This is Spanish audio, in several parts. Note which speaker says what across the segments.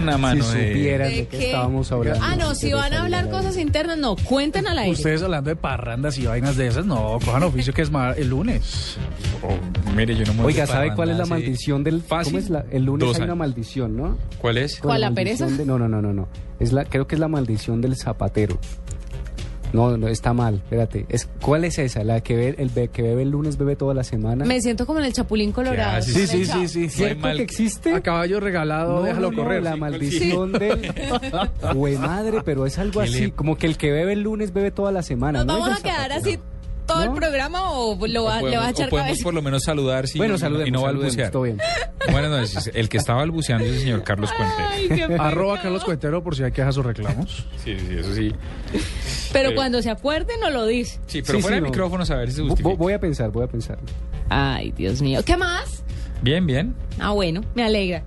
Speaker 1: Una mano
Speaker 2: si
Speaker 1: de...
Speaker 2: supieran
Speaker 3: ¿De
Speaker 2: de, qué estábamos hablando.
Speaker 3: Ah, no, si van a hablar cosas internas, no, cuenten al aire.
Speaker 2: Ustedes hablando de parrandas y vainas de esas, no, cojan oficio que es el lunes.
Speaker 1: Oh, mire, yo no me voy
Speaker 2: Oiga, ¿sabe cuál es la maldición del
Speaker 1: Fácil.
Speaker 2: ¿Cómo es la, el lunes hay una maldición, ¿no?
Speaker 1: ¿Cuál es?
Speaker 3: ¿Cuál, la
Speaker 2: maldición
Speaker 3: pereza?
Speaker 2: de- no, no, no, no, no. Es la, creo que es la maldición del zapatero. No, no, está mal, espérate. Es, ¿Cuál es esa? La que, ve, el be- que bebe el lunes, bebe toda la semana.
Speaker 3: Me siento como en el Chapulín Colorado.
Speaker 1: Sí, sí, sí,
Speaker 2: ¿Cierto
Speaker 1: mal-
Speaker 2: que existe?
Speaker 4: A caballo regalado,
Speaker 2: No,
Speaker 4: déjalo
Speaker 2: no,
Speaker 4: correr.
Speaker 2: la
Speaker 4: Sí,
Speaker 2: maldición del... Güey, madre, pero es algo
Speaker 1: ¿Qué
Speaker 2: así,
Speaker 1: le-
Speaker 2: como que el que bebe el lunes bebe toda la semana.
Speaker 3: ¿Nos
Speaker 2: ¿no?
Speaker 3: vamos a quedar así todo el
Speaker 2: ¿No?
Speaker 3: programa o lo va-
Speaker 1: O
Speaker 3: le vas a
Speaker 1: podemos,
Speaker 3: echar
Speaker 1: o podemos
Speaker 3: cabeza?
Speaker 1: por lo menos saludar si
Speaker 2: Bueno,
Speaker 1: y
Speaker 2: saludemos,
Speaker 1: no
Speaker 2: saludemos,
Speaker 1: balbucear.
Speaker 2: todo bien.
Speaker 1: Buenas noches. El que está balbuceando es el señor Carlos Puente.
Speaker 3: Ay, qué pena.
Speaker 4: Arroba Carlos Cuentero por si hay quejas o reclamos.
Speaker 1: Sí, sí, eso sí.
Speaker 3: Pero
Speaker 1: Eh.
Speaker 3: cuando se acuerde no lo dice.
Speaker 1: Sí, pero
Speaker 2: Sí,
Speaker 1: fuera
Speaker 2: sí,
Speaker 1: de
Speaker 2: no.
Speaker 1: micrófonos a ver si se
Speaker 2: Vo-
Speaker 1: justifica.
Speaker 2: Voy a pensar, voy a pensar.
Speaker 3: Ay, Dios mío. ¿Qué más?
Speaker 1: Bien, bien.
Speaker 3: Ah, bueno, me alegra.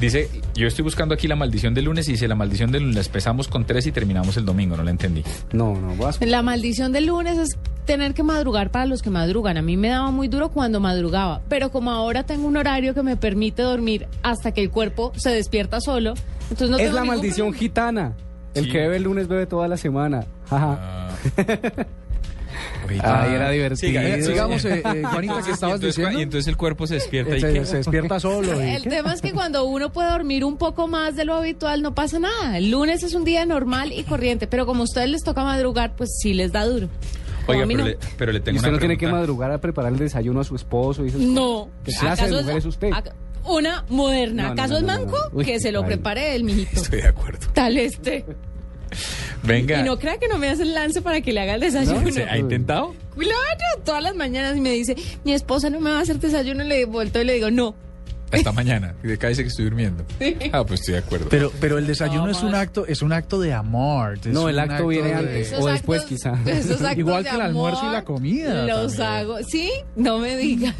Speaker 1: Dice, yo estoy buscando aquí la maldición del lunes y dice, la maldición del lunes empezamos con tres y terminamos el domingo, no la entendí.
Speaker 2: No, no, vas.
Speaker 3: La maldición del lunes es tener que madrugar para los que madrugan. A mí me daba muy duro cuando madrugaba, pero como ahora tengo un horario que me permite dormir hasta que el cuerpo se despierta solo, entonces no
Speaker 2: es
Speaker 3: tengo
Speaker 2: la maldición
Speaker 3: problema.
Speaker 2: gitana. El
Speaker 1: Sí.
Speaker 2: que bebe el lunes bebe toda la semana. Jaja.
Speaker 1: Ah.
Speaker 2: Ay, era divertido.
Speaker 1: Siga,
Speaker 4: Sigamos, eh, eh, Juanita, que
Speaker 1: Y
Speaker 4: estabas
Speaker 1: entonces,
Speaker 4: diciendo.
Speaker 1: y entonces el cuerpo se despierta y
Speaker 4: Se,
Speaker 1: ¿qué?
Speaker 4: se despierta solo. y-
Speaker 3: El tema es que cuando uno puede dormir un poco más de lo habitual no pasa nada. El lunes es un día normal y corriente, pero como a ustedes les toca madrugar, pues sí les da duro.
Speaker 1: Oiga, pero,
Speaker 3: no.
Speaker 1: le, pero le
Speaker 2: Y
Speaker 1: tengo
Speaker 2: usted
Speaker 1: una
Speaker 2: no tiene que madrugar a preparar el desayuno a su esposo y esas cosas.
Speaker 3: No.
Speaker 2: ¿Qué clase de
Speaker 3: ¿Acaso
Speaker 2: mujer es usted?
Speaker 3: Una moderna.
Speaker 2: No, no,
Speaker 3: ¿Acaso
Speaker 2: no,
Speaker 3: es manco?
Speaker 2: no. Uy,
Speaker 3: que se lo
Speaker 2: ay.
Speaker 3: prepare el mijito.
Speaker 1: Estoy de acuerdo.
Speaker 3: Tal este.
Speaker 1: Venga.
Speaker 3: Y no crea que no me hace el lance para que le haga el desayuno.
Speaker 2: No,
Speaker 1: ¿Se ha intentado?
Speaker 3: Claro, todas las mañanas me dice, mi esposa no me va a hacer desayuno, le vuelto y le digo, no.
Speaker 1: Hasta mañana. Y de dice que estoy durmiendo. Ah, pues estoy de acuerdo.
Speaker 4: Pero, pero el desayuno
Speaker 3: No,
Speaker 4: es un acto, es un acto de amor. es
Speaker 2: No, el
Speaker 4: un
Speaker 2: acto viene
Speaker 4: de-
Speaker 2: antes.
Speaker 3: Esos
Speaker 2: O después,
Speaker 3: actos-
Speaker 2: quizá.
Speaker 4: Igual que el almuerzo y la comida
Speaker 3: Los
Speaker 4: también.
Speaker 3: hago. ¿Sí? No me digas.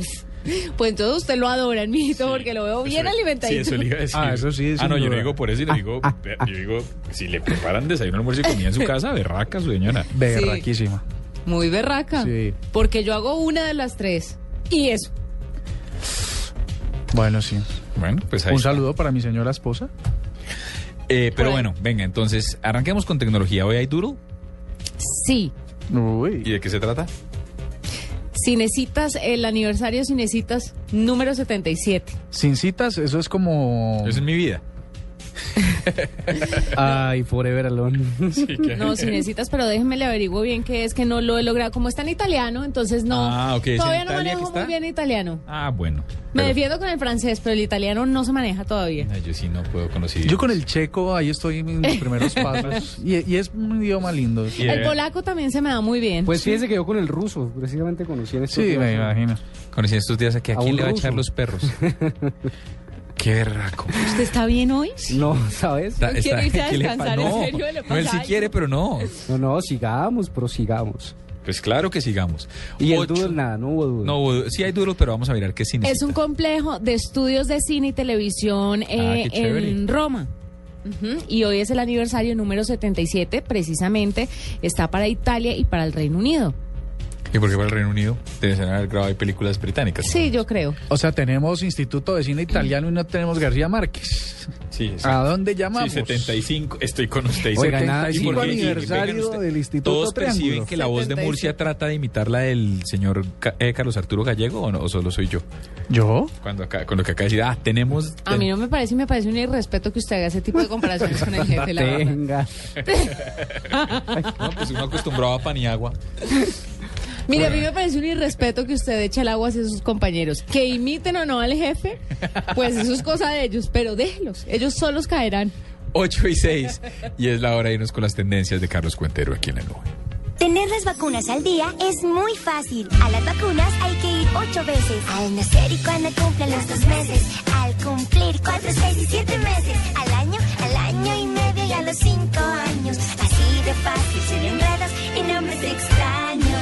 Speaker 3: Pues entonces usted lo adora, mijito, porque lo veo bien alimentadito.
Speaker 1: Sí, eso le iba a decir.
Speaker 4: Ah, eso sí,
Speaker 1: Ah, no, yo no digo por eso, y le digo, yo digo, si le preparan desayuno, almuerzo y comida en su casa, berraca su señora.
Speaker 4: Berraquísima.
Speaker 3: Muy berraca.
Speaker 4: Sí.
Speaker 3: Porque yo hago una de las tres. Y eso.
Speaker 4: Bueno, sí.
Speaker 1: Bueno, pues ahí.
Speaker 4: Un
Speaker 1: está.
Speaker 4: saludo para mi señora esposa.
Speaker 1: Eh, pero bueno, venga, entonces, arranquemos con tecnología. Hoy hay Doodle.
Speaker 3: Sí.
Speaker 1: ¿Y
Speaker 4: Uy.
Speaker 1: de qué se trata?
Speaker 3: Cinecitas, el aniversario Cinecitas número 77.
Speaker 4: Sin citas, eso es como.
Speaker 1: Eso es mi vida.
Speaker 2: Ay, forever alone.
Speaker 3: No, Cinecitas, pero déjenme le averiguo bien qué es, que no lo he logrado. Como está en italiano, entonces no.
Speaker 1: Ah, ok, ¿es en
Speaker 3: Todavía no
Speaker 1: Italia que
Speaker 3: manejo muy bien italiano.
Speaker 1: Ah, bueno.
Speaker 3: Me
Speaker 1: Pero-
Speaker 3: defiendo con el francés, pero el italiano no se maneja todavía.
Speaker 1: Yo sí no puedo conocer.
Speaker 4: Yo con el checo, ahí estoy en mis primeros pasos. Y, y es un idioma lindo.
Speaker 3: El polaco también se me da muy bien.
Speaker 2: Pues fíjese que yo con el ruso, precisamente conocí en estos
Speaker 4: Sí,
Speaker 2: días.
Speaker 4: me imagino.
Speaker 1: Conocí estos días aquí, ¿a
Speaker 2: A
Speaker 1: quién le va a echar los perros? Qué berraco.
Speaker 3: ¿Usted está bien hoy?
Speaker 2: No, ¿sabes?
Speaker 1: Está-
Speaker 3: ¿No quiere irse a
Speaker 1: ¿qué le
Speaker 3: descansar?
Speaker 1: pa-
Speaker 3: ¿En
Speaker 1: No,
Speaker 3: serio? ¿Le
Speaker 1: no, él sí
Speaker 3: algo?
Speaker 1: quiere, pero no.
Speaker 2: No, no, sigamos, prosigamos.
Speaker 1: Pues claro que sigamos.
Speaker 2: Y el
Speaker 1: Ocho-
Speaker 2: doodle, nada, no hubo doodle.
Speaker 1: No, hubo- sí hay Doodle, pero vamos a mirar qué cine.
Speaker 3: Es un complejo de estudios de cine y televisión eh,
Speaker 1: Ah, chévere.
Speaker 3: en Roma. Y hoy es el aniversario número 77, precisamente está para Italia y para el Reino Unido.
Speaker 1: ¿Y por qué para el Reino Unido? Debe ser haber grabado películas británicas.
Speaker 3: Sí, yo creo.
Speaker 4: O sea, tenemos Instituto de Cine Italiano y no tenemos García Márquez.
Speaker 1: Sí, sí.
Speaker 4: ¿A dónde llamamos?
Speaker 1: Sí, 75, estoy con usted.
Speaker 2: Oiga, nada,
Speaker 4: 75
Speaker 1: ¿Y por qué? Y
Speaker 4: aniversario
Speaker 1: usted-
Speaker 4: del Instituto
Speaker 1: ¿Todos perciben que la voz de
Speaker 3: 75.
Speaker 1: Murcia trata de imitar la del señor eh, Carlos Arturo Gallego o, no, o solo soy yo?
Speaker 4: ¿Yo?
Speaker 1: Cuando acá, con lo que acaba de decir, ah, tenemos...
Speaker 3: A mí no me parece, y me parece un irrespeto que usted haga ese tipo de comparaciones con el jefe, la.
Speaker 2: Tenga.
Speaker 1: No, pues uno acostumbrado a pan y agua.
Speaker 3: Mire, a mí me parece un irrespeto que usted eche el agua hacia sus compañeros. Que imiten o no al jefe, pues eso es cosa de ellos, pero déjelos, ellos solos caerán.
Speaker 1: 8 y 6. Y es la hora de irnos con las tendencias de Carlos Cuentero aquí en la nube.
Speaker 5: Tener las vacunas al día es muy fácil. A las vacunas hay que ir ocho veces. Al nacer y cuando cumplen los dos meses. Al cumplir cuatro, seis y siete meses. Al año, al año y medio y a los cinco años. Así de fácil, sin enredos y nombres extraños.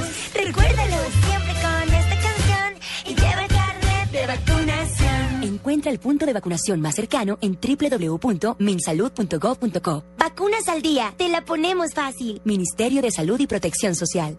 Speaker 5: Recuérdalo siempre con esta canción y lleva el carnet de vacunación.
Speaker 6: Encuentra el punto de vacunación más cercano en www.minsalud.gov.co.
Speaker 5: Vacunas al día, te la ponemos fácil.
Speaker 6: Ministerio de Salud y Protección Social.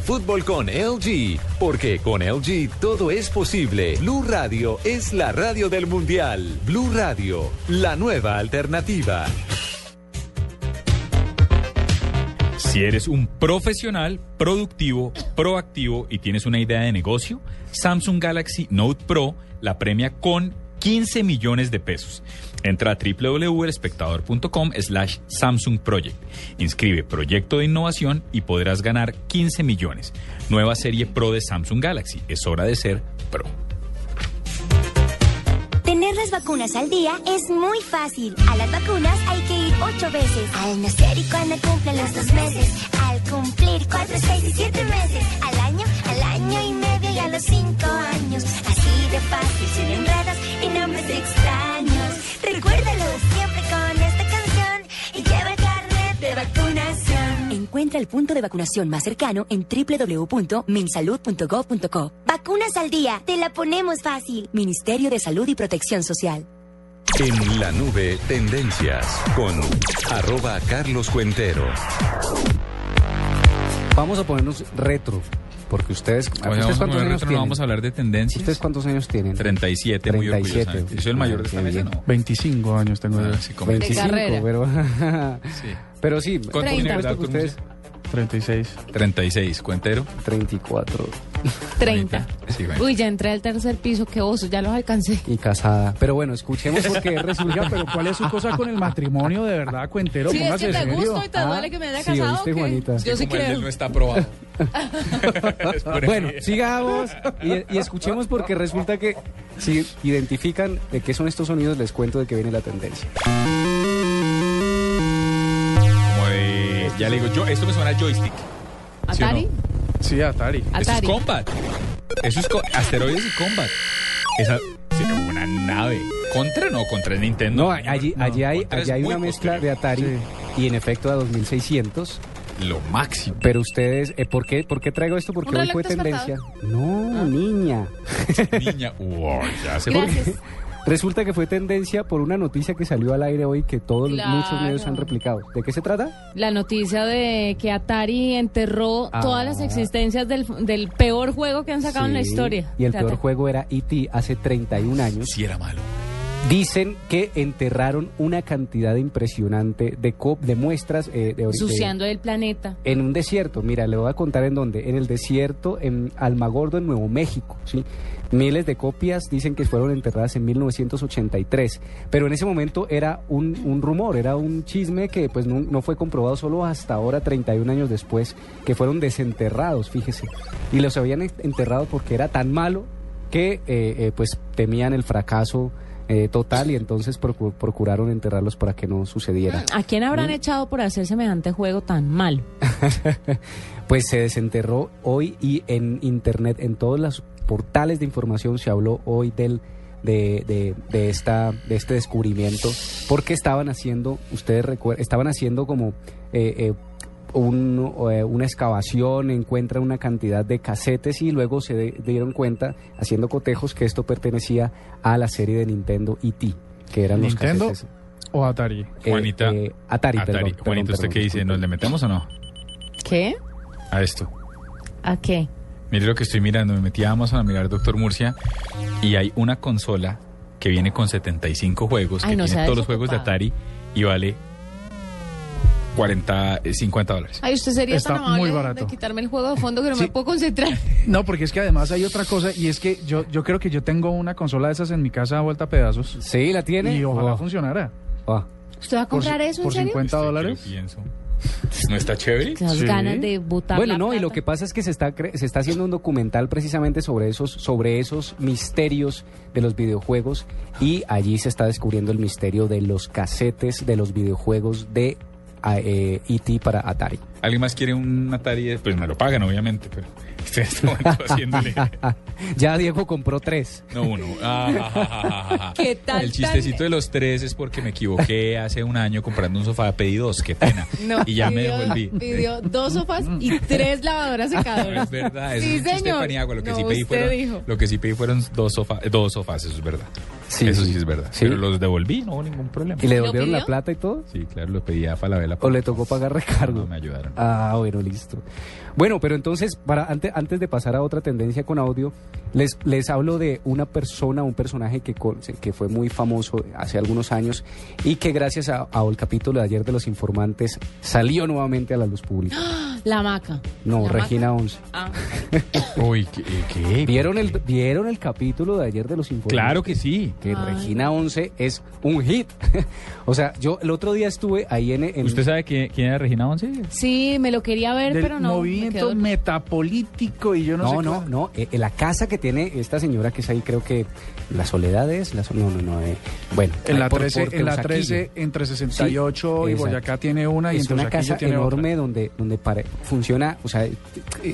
Speaker 7: fútbol con LG, porque con LG todo es posible. Blue Radio es la radio del mundial. Blue Radio, la nueva alternativa.
Speaker 1: Si eres un profesional, productivo, proactivo y tienes una idea de negocio, Samsung Galaxy Note Pro la premia con 15 millones de pesos. Entra a www.elespectador.com slash Samsung Project. Inscribe proyecto de innovación y podrás ganar 15 millones. Nueva serie Pro de Samsung Galaxy. Es hora de ser Pro.
Speaker 5: Tener las vacunas al día es muy fácil. A las vacunas hay que ir ocho veces. Al nacer y cuando cumplen los dos meses. Al cumplir cuatro, seis y siete meses. Al año, al año y medio y a los cinco años. Así de fácil, sin enredos
Speaker 6: Encuentra el punto de vacunación más cercano en www.minsalud.gov.co.
Speaker 5: Vacunas al día, te la ponemos fácil.
Speaker 6: Ministerio de Salud y Protección Social.
Speaker 7: En la nube, tendencias con arroba Carlos Cuentero.
Speaker 2: Vamos a ponernos retro, porque ustedes, ¿ustedes
Speaker 1: vamos a
Speaker 2: cuántos años
Speaker 1: retro, no
Speaker 2: tienen?
Speaker 1: vamos a hablar de tendencias.
Speaker 2: ¿Ustedes cuántos años tienen?
Speaker 1: 37, muy
Speaker 2: 37.
Speaker 1: orgullosamente. Yo soy el mayor de esta
Speaker 2: Ah,
Speaker 1: mesa. ¿no?
Speaker 4: 25 años tengo yo.
Speaker 1: Ah, sí, como-
Speaker 2: 25,
Speaker 3: carrera.
Speaker 2: pero,
Speaker 1: Sí.
Speaker 2: pero sí,
Speaker 1: ¿Cuánto
Speaker 2: por
Speaker 3: tiene
Speaker 2: supuesto
Speaker 1: edad
Speaker 2: que
Speaker 1: tu
Speaker 2: ustedes
Speaker 4: 36.
Speaker 1: 36, Cuentero.
Speaker 2: 34
Speaker 3: 30.
Speaker 1: Sí, bueno.
Speaker 3: Uy, ya entré al tercer piso, qué oso, ya los alcancé.
Speaker 2: y casada. Pero bueno, escuchemos porque resulta
Speaker 4: pero ¿cuál es su cosa con el matrimonio de verdad, Cuentero?
Speaker 3: Sí, es que te
Speaker 4: serio.
Speaker 3: gusto y te
Speaker 2: Ah,
Speaker 3: duele que me haya
Speaker 2: sí,
Speaker 3: casado.
Speaker 2: ¿oíste,
Speaker 3: ¿o qué?
Speaker 2: Juanita?
Speaker 3: Yo sí creo.
Speaker 1: no está aprobado.
Speaker 2: Bueno, sigamos y, y escuchemos porque resulta que si identifican de qué son estos sonidos, les cuento de que viene la tendencia.
Speaker 1: De, ya le digo, yo, esto me suena a joystick. ¿sí o
Speaker 3: ¿Atari?
Speaker 1: no?
Speaker 4: Sí, Atari.
Speaker 1: Eso es
Speaker 3: Atari.
Speaker 1: Combat. Eso es co- asteroides y Combat. Esa sí, una nave. ¿Contra no? Contra el Nintendo.
Speaker 2: No, allí, allí hay, allí hay una mezcla de. Atari y en efecto a 2600.
Speaker 1: Lo máximo.
Speaker 2: Pero ustedes, eh, ¿por, qué, ¿por qué traigo esto? Porque
Speaker 3: ¿Un
Speaker 2: hoy fue tendencia. No, niña.
Speaker 1: Niña. Wow, ya se
Speaker 3: Gracias.
Speaker 2: Resulta que fue tendencia por una noticia que salió al aire hoy que todos los-
Speaker 3: Claro.
Speaker 2: muchos medios han replicado. ¿De qué se trata?
Speaker 3: La noticia de que Atari enterró
Speaker 2: Ah.
Speaker 3: todas las existencias del, del peor juego que han sacado en la
Speaker 2: Sí,
Speaker 3: historia.
Speaker 2: Y el peor juego era E.T. hace 31 años.
Speaker 1: Sí era malo.
Speaker 2: Dicen que enterraron una cantidad impresionante de, co- de muestras eh, de, de-
Speaker 3: Suciando el planeta.
Speaker 2: en un desierto. Mira, le voy a contar en dónde. En el desierto, en Almagordo, en Nuevo México. ¿sí? Miles de copias dicen que fueron enterradas en 1983. Pero en ese momento era un, un rumor, era un chisme que pues no, no fue comprobado solo hasta ahora, 31 años después, que fueron desenterrados, fíjese. Y los habían enterrado porque era tan malo que eh, eh, pues temían el fracaso eh, total y entonces procu- procuraron enterrarlos para que no sucediera.
Speaker 3: ¿A quién habrán echado por hacer semejante juego tan malo?
Speaker 2: Pues se desenterró hoy y en internet, en todos los portales de información se habló hoy del de, de, de esta de este descubrimiento porque estaban haciendo, ustedes recuerdan, estaban haciendo como eh, eh, un, eh, una excavación, encuentran una cantidad de casetes y luego se de- dieron cuenta, haciendo cotejos, que esto pertenecía a la serie de Nintendo E.T., que eran
Speaker 4: ¿Nintendo
Speaker 2: los casetes.
Speaker 4: o Atari?
Speaker 2: Eh,
Speaker 1: Juanita,
Speaker 2: eh, Atari,
Speaker 1: Atari.
Speaker 2: perdón, perdón,
Speaker 1: Juanita, ¿usted
Speaker 2: perdón,
Speaker 1: qué dice? ¿Nos le metemos o no?
Speaker 3: ¿Qué?
Speaker 1: A esto.
Speaker 3: ¿A qué?
Speaker 1: Mire lo que estoy mirando. Me metí a Amazon a mirar Doctor Murcia y hay una consola que viene con 75 juegos,
Speaker 3: Ay,
Speaker 1: que
Speaker 3: no
Speaker 1: tiene todos los juegos de. Atari y vale 40, eh, 50 dólares.
Speaker 3: Ay, usted sería
Speaker 4: Está
Speaker 3: tan amable
Speaker 4: muy barato.
Speaker 3: de quitarme el juego de fondo que no
Speaker 4: Sí.
Speaker 3: me puedo concentrar.
Speaker 4: No, porque es que además hay otra cosa y es que yo, yo creo que yo tengo una consola de esas en mi casa vuelta a pedazos
Speaker 2: Sí, la tiene.
Speaker 4: y ojalá
Speaker 2: Oh,
Speaker 4: funcionara.
Speaker 2: oh.
Speaker 3: ¿Usted va a
Speaker 4: Por,
Speaker 3: comprar eso, en
Speaker 4: por
Speaker 3: serio?
Speaker 4: 50
Speaker 1: ¿Usted qué
Speaker 4: dólares.
Speaker 1: pienso? ¿No está chévere?
Speaker 4: Sí.
Speaker 3: ganas de botar
Speaker 2: Bueno,
Speaker 3: la
Speaker 2: no, y lo que pasa es que se está cre- se está haciendo un documental precisamente sobre esos sobre esos misterios de los videojuegos y allí se está descubriendo el misterio de los casetes de los videojuegos de ah, eh, E.T. para Atari.
Speaker 1: ¿Alguien más quiere un Atari? Pues me lo pagan, obviamente, pero estoy en este momento haciéndole...
Speaker 2: ya Diego compró tres.
Speaker 1: No, uno. Ah.
Speaker 3: ¿Qué tal
Speaker 1: El
Speaker 3: tan-
Speaker 1: chistecito de los tres es porque me equivoqué hace un año comprando un sofá, pedí dos, qué pena.
Speaker 3: No,
Speaker 1: y ya me devolví.
Speaker 3: Pidió dos sofás y tres lavadoras
Speaker 1: No,
Speaker 3: secadoras.
Speaker 1: es verdad, es
Speaker 3: Sí,
Speaker 1: un chiste
Speaker 3: señor.
Speaker 1: paniagua. Lo que
Speaker 3: No,
Speaker 1: sí pedí fueron,
Speaker 3: dijo.
Speaker 1: lo que sí pedí fueron dos sofás, dos sofás, eso es verdad.
Speaker 2: Sí,
Speaker 1: eso
Speaker 2: sí.
Speaker 1: sí es verdad.
Speaker 2: Sí.
Speaker 1: Pero los devolví, no hubo ningún problema.
Speaker 2: ¿Y le
Speaker 3: ¿Lo
Speaker 2: devolvieron la plata y todo?
Speaker 1: Sí, claro, lo pedí a Falabella.
Speaker 2: ¿O le tocó pagar recargo?
Speaker 1: No, me ayudaron.
Speaker 2: Ah, bueno, listo. Bueno, pero entonces, para antes, antes de pasar a otra tendencia con audio, les, les hablo de una persona, un personaje que, que fue muy famoso hace algunos años y que gracias a, a el capítulo de ayer de Los Informantes salió nuevamente a la luz pública.
Speaker 3: La maca.
Speaker 2: No,
Speaker 3: ¿La
Speaker 2: Regina
Speaker 3: maca?
Speaker 2: 11.
Speaker 3: Ah,
Speaker 1: Uy, ¿qué? qué?
Speaker 2: ¿Vieron el, ¿Vieron el capítulo de ayer de Los Informantes?
Speaker 1: Claro que sí.
Speaker 2: Que
Speaker 3: Ay.
Speaker 2: Regina 11 es un hit. o sea, yo el otro día estuve ahí en... en-
Speaker 1: ¿Usted sabe quién, quién era Regina Once?
Speaker 3: sí, me lo quería ver,
Speaker 4: Del
Speaker 3: pero no. me
Speaker 4: movimiento
Speaker 3: quedo-
Speaker 4: metapolítico y yo no,
Speaker 2: No,
Speaker 4: sé
Speaker 2: no,
Speaker 4: qué-
Speaker 2: no, eh, eh, la casa que tiene esta señora que es ahí, creo que la soledad es, la no, no, no, eh, bueno.
Speaker 4: En la,
Speaker 2: por-
Speaker 4: 13,
Speaker 2: por
Speaker 4: en la
Speaker 2: Teusaquillo.
Speaker 4: 13, entre 68 y. Boyacá tiene una y
Speaker 2: es una casa
Speaker 4: tiene
Speaker 2: enorme
Speaker 4: otra.
Speaker 2: donde, donde pare- funciona, o sea,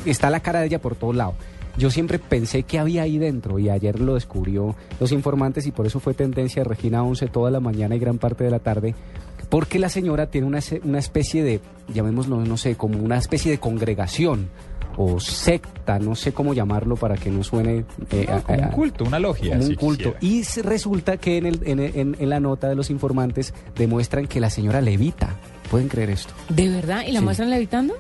Speaker 2: está la cara de ella por todos lados. Yo siempre pensé que había ahí dentro y ayer lo descubrió los informantes y por eso fue tendencia de Regina 11 toda la mañana y gran parte de la tarde, porque la señora tiene una, una especie de, llamémoslo, no sé, como una especie de congregación o secta, no sé cómo llamarlo para que no suene... eh,
Speaker 1: Como un
Speaker 2: a-
Speaker 1: culto, una logia.
Speaker 2: como un culto.
Speaker 1: quisiera.
Speaker 2: Y se- resulta que en, el- en, en- en la nota de los informantes demuestran que la señora levita. ¿Pueden creer esto?
Speaker 3: ¿De verdad? ¿Y la
Speaker 2: Sí.
Speaker 3: muestran levitando?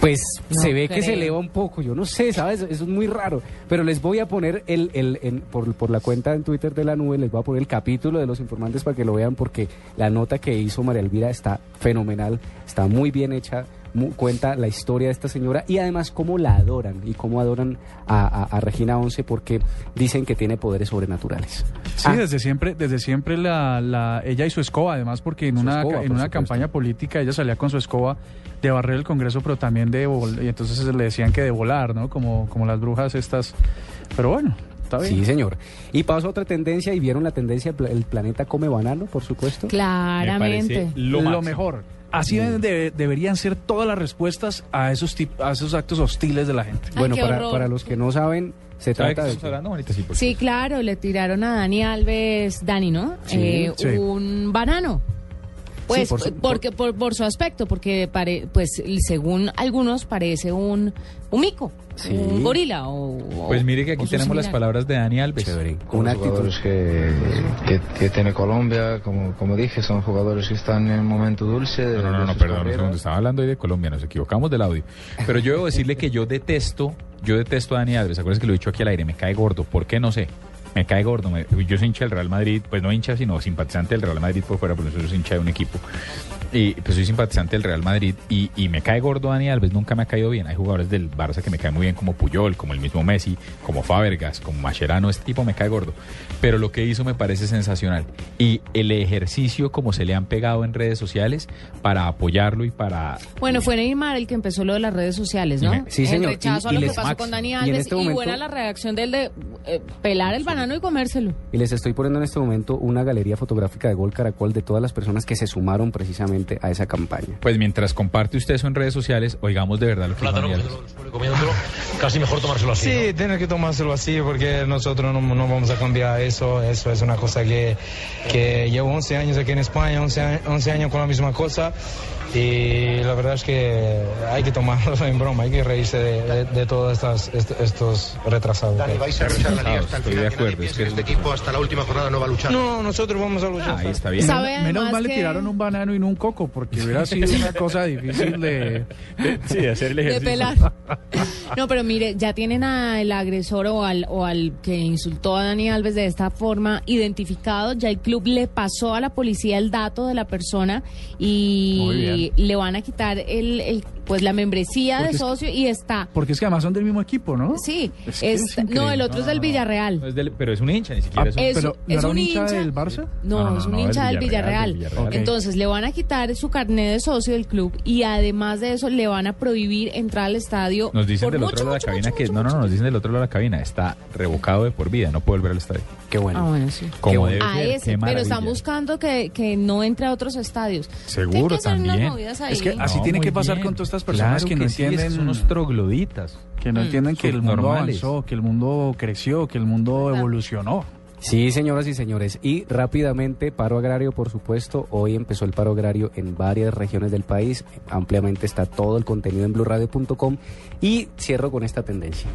Speaker 2: Pues
Speaker 3: No
Speaker 2: se ve que se eleva un poco, yo no sé, ¿sabes? Eso es muy raro. Pero les voy a poner el, el, en- por, por la cuenta en Twitter de la nube, les voy a poner el capítulo de los informantes para que lo vean porque la nota que hizo María Elvira está fenomenal, está muy bien hecha, cuenta la historia de esta señora y además cómo la adoran y cómo adoran a, a- a Regina 11 porque dicen que tiene poderes sobrenaturales.
Speaker 4: Sí,
Speaker 2: Ah,
Speaker 4: desde siempre, desde siempre la, la, ella y su escoba, además, porque en
Speaker 2: Su
Speaker 4: una,
Speaker 2: escoba,
Speaker 4: en una
Speaker 2: supuesto.
Speaker 4: campaña política ella salía con su escoba de barrer el Congreso, pero también de y entonces le decían que de volar, ¿no? Como, como las brujas estas. Pero bueno, está bien.
Speaker 2: Sí, señor. Y paso a otra tendencia y vieron la tendencia, el pla- el planeta come banano, por supuesto.
Speaker 3: Claramente.
Speaker 1: Me
Speaker 4: Lo, mejor. Así deben de- deberían ser todas las respuestas a esos, tip- a esos actos hostiles de la gente.
Speaker 3: Ay,
Speaker 2: bueno, para, para los que no saben, se
Speaker 1: ¿Sabe de qué
Speaker 2: trata de...
Speaker 1: hablando, Juanita? Sí, por
Speaker 3: Sí,
Speaker 1: supuesto.
Speaker 3: claro, le tiraron a Dani Alves, Dani, ¿no?
Speaker 2: Sí,
Speaker 3: Eh,
Speaker 4: sí.
Speaker 3: Un banano. Pues
Speaker 2: por su-
Speaker 3: porque por, por su aspecto, porque pare, pues según algunos parece un, un mico,
Speaker 2: Sí.
Speaker 3: un gorila o o-
Speaker 1: Pues mire que aquí tenemos las palabras de Dani Alves.
Speaker 2: Chévere. Una actitud.
Speaker 8: que, que, que tiene Colombia, como, como dije, son jugadores que están en un momento dulce. de-
Speaker 1: No, no, no,
Speaker 8: de
Speaker 1: no, perdón, segundo. Estaba hablando hoy de Colombia, nos equivocamos del audio. Pero yo debo decirle que yo detesto, yo detesto a Dani Alves. Acuérdense que lo he dicho aquí al aire, me cae gordo. ¿Por qué? No sé. Me cae gordo. Me- yo soy hincha del Real Madrid, pues no hincha, sino simpatizante del Real Madrid por fuera, pero yo soy hincha de un equipo. Y pues soy simpatizante del Real Madrid y, y me cae gordo Dani Alves, nunca me ha caído bien. Hay jugadores del Barça que me caen muy bien, como Puyol, como el mismo Messi, como Fábregas, como Mascherano, este tipo me cae gordo. Pero lo que hizo me parece sensacional. Y el ejercicio como se le han pegado en redes sociales para apoyarlo y para...
Speaker 3: Bueno, fue Neymar el que empezó lo de las redes sociales, ¿no?
Speaker 2: Sí,
Speaker 3: El
Speaker 2: señor.
Speaker 3: rechazo
Speaker 2: Y-
Speaker 3: a
Speaker 2: y
Speaker 3: lo que pasó
Speaker 2: Max,
Speaker 3: con Dani
Speaker 2: y
Speaker 3: Alves y,
Speaker 2: este momento-
Speaker 3: buena la reacción del de eh, pelar el banano y comérselo.
Speaker 2: Y les estoy poniendo en este momento una galería fotográfica de Gol Caracol de todas las personas que se sumaron precisamente a esa campaña.
Speaker 1: Pues mientras comparte usted eso en redes sociales, oigamos de verdad lo que dijo Dani Alves.
Speaker 9: casi mejor tomárselo así. Sí, tiene que tomárselo así porque nosotros no, no vamos a cambiar eso. Eso es una cosa que, que llevo 11 años aquí en España, 11, a- 11 años con la misma cosa. Y la verdad es que hay que tomarlo en broma, hay que reírse de, de- de todos estos retrasados. hay.
Speaker 10: vais a la liga hasta el
Speaker 1: Estoy
Speaker 10: final.
Speaker 1: de acuerdo, es que es
Speaker 10: este equipo hasta la última jornada no va a luchar.
Speaker 9: No, nosotros vamos a luchar.
Speaker 1: Ah, ahí está bien.
Speaker 3: ¿Sabe
Speaker 4: Menos mal le
Speaker 3: que-
Speaker 4: tiraron un banano y no un coco, porque hubiera sido una cosa difícil de...
Speaker 1: Sí, de hacer el
Speaker 3: de
Speaker 1: ejercicio.
Speaker 3: pelar. No, pero mire, ya tienen al agresor o al, o al que insultó a Dani Alves de esta forma identificado. Ya el club le pasó a la policía el dato de la persona y le van a quitar el, el- pues la membresía
Speaker 4: Porque
Speaker 3: de
Speaker 4: es-
Speaker 3: socio y está.
Speaker 4: Porque es que además son del mismo equipo, ¿no?
Speaker 3: Sí,
Speaker 4: Es que es
Speaker 3: está- no, el otro es del Villarreal.
Speaker 1: No es del- pero es un hincha, ni siquiera
Speaker 4: Ah,
Speaker 1: es un...
Speaker 3: Es-
Speaker 4: pero ¿no
Speaker 3: es
Speaker 4: era
Speaker 3: un
Speaker 4: un hincha
Speaker 3: hincha-
Speaker 4: del Barça?
Speaker 3: No,
Speaker 1: No, no,
Speaker 3: es un
Speaker 1: no,
Speaker 3: hincha
Speaker 1: del Villarreal, del.
Speaker 3: Entonces le van a quitar su carnet de socio del club y además de eso le van a prohibir entrar al estadio.
Speaker 1: Nos dicen
Speaker 3: por
Speaker 1: del
Speaker 3: mucho,
Speaker 1: otro lado de la cabina
Speaker 3: mucho,
Speaker 1: que...
Speaker 3: mucho,
Speaker 1: No, no, no, nos dicen del otro lado de la cabina. Está revocado de por vida, no puede volver al estadio.
Speaker 2: Qué bueno.
Speaker 3: Ah, bueno, sí.
Speaker 1: Como
Speaker 2: bueno.
Speaker 1: debe
Speaker 3: A
Speaker 1: ser,
Speaker 3: ese,
Speaker 1: qué
Speaker 3: pero están buscando que, que no entre a otros estadios.
Speaker 1: Seguro, también.
Speaker 4: Es que así tiene que pasar con todas estas personas
Speaker 1: Claro
Speaker 4: que no
Speaker 1: sí,
Speaker 4: entienden-
Speaker 1: Son unos trogloditas.
Speaker 4: Que no
Speaker 3: Mm.
Speaker 4: entienden que el mundo avanzó, que el mundo creció, que el mundo
Speaker 3: ¿Verdad?
Speaker 4: evolucionó.
Speaker 2: Sí, señoras y señores. Y rápidamente, paro agrario, por supuesto. Hoy empezó el paro agrario en varias regiones del país. Ampliamente está todo el contenido en blurradio.com. Y cierro con esta tendencia.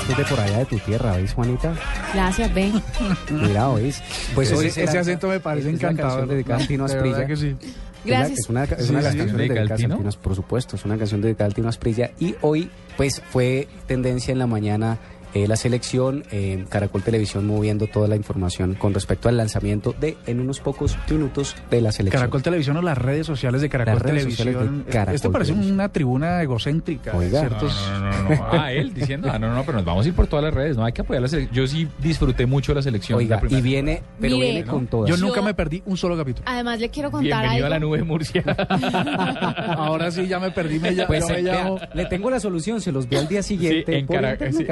Speaker 2: Tú de por allá de tu tierra, ¿veis, Juanita?
Speaker 3: Gracias, Ben.
Speaker 2: Mira, ¿oís? Pues hoy
Speaker 4: ese,
Speaker 2: se
Speaker 4: ese
Speaker 2: lanza-
Speaker 4: acento me parece encantador.
Speaker 2: canción dedicada a Tino
Speaker 4: De verdad
Speaker 2: Asprilla.
Speaker 4: que sí.
Speaker 3: Gracias.
Speaker 2: Es una, es una, es
Speaker 4: Sí,
Speaker 2: una de las
Speaker 4: sí.
Speaker 2: canciones
Speaker 1: ¿Dedicada
Speaker 2: a
Speaker 1: Tino?
Speaker 2: Tino, por supuesto, es una canción dedicada al Tino Asprilla. Y hoy, pues, fue tendencia en la mañana eh, la selección, eh, Caracol Televisión moviendo toda la información con respecto al lanzamiento de, en unos pocos minutos, de la selección.
Speaker 4: Caracol Televisión o las redes sociales de Caracol
Speaker 2: Las redes sociales
Speaker 4: Televisión.
Speaker 2: de Caracol
Speaker 4: este parece
Speaker 2: Televisión.
Speaker 4: una tribuna egocéntrica.
Speaker 2: Oiga.
Speaker 4: ciertos-
Speaker 1: No, no, no, no. Ah, él diciendo, ah, no, no, pero nos vamos a ir por todas las redes, no hay que apoyar la selección. Yo sí disfruté mucho la selección.
Speaker 2: Oiga,
Speaker 1: la
Speaker 2: y viene, pero
Speaker 3: Mire,
Speaker 2: viene
Speaker 3: ¿no?
Speaker 2: con todas.
Speaker 4: Yo
Speaker 3: Yo-
Speaker 4: nunca me perdí un solo capítulo.
Speaker 3: Además le quiero contar
Speaker 1: Bienvenido a la
Speaker 3: algo.
Speaker 1: nube Murcia.
Speaker 4: Ahora sí ya me perdí, me,
Speaker 2: Pues
Speaker 4: yo me
Speaker 2: eh, vea,
Speaker 4: llamo-
Speaker 2: le tengo la solución, se los ve al día siguiente
Speaker 1: en
Speaker 2: por
Speaker 1: Cara-
Speaker 2: internet,
Speaker 1: sí.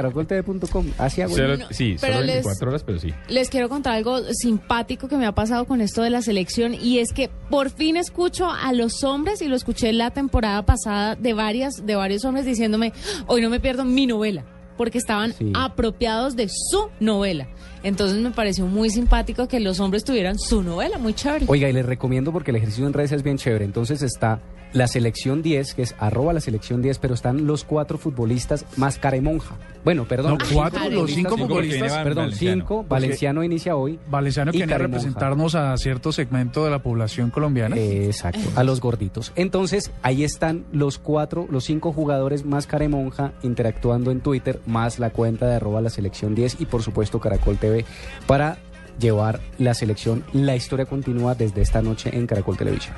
Speaker 3: No,
Speaker 1: sí,
Speaker 3: pero
Speaker 1: solo
Speaker 3: les-
Speaker 1: 24 horas, pero sí.
Speaker 3: Les quiero contar algo simpático que me ha pasado con esto de la selección y es que por fin escucho a los hombres y lo escuché la temporada pasada de varias de varios hombres diciéndome, "Hoy no me pierdo mi novela", porque estaban
Speaker 2: Sí.
Speaker 3: apropiados de su novela. Entonces me pareció muy simpático que los hombres tuvieran su novela, muy chévere.
Speaker 2: Oiga, y les recomiendo porque el ejercicio en redes es bien chévere. Entonces está la selección 10, que es arroba la selección 10, pero están los cuatro futbolistas más caremonja. Bueno, perdón.
Speaker 4: No, cuatro, los cinco futbolistas.
Speaker 2: Perdón,
Speaker 1: Valenciano.
Speaker 2: cinco. Valenciano inicia hoy.
Speaker 4: Valenciano
Speaker 2: Caremonja.
Speaker 4: representarnos a cierto segmento de la población colombiana.
Speaker 2: Eh, exacto, a los gorditos. Entonces, ahí están los cuatro, los cinco jugadores más caremonja interactuando en Twitter, más la cuenta de arroba la selección 10 y por supuesto Caracol TV para llevar la selección. La historia continúa desde esta noche en Caracol Televisión.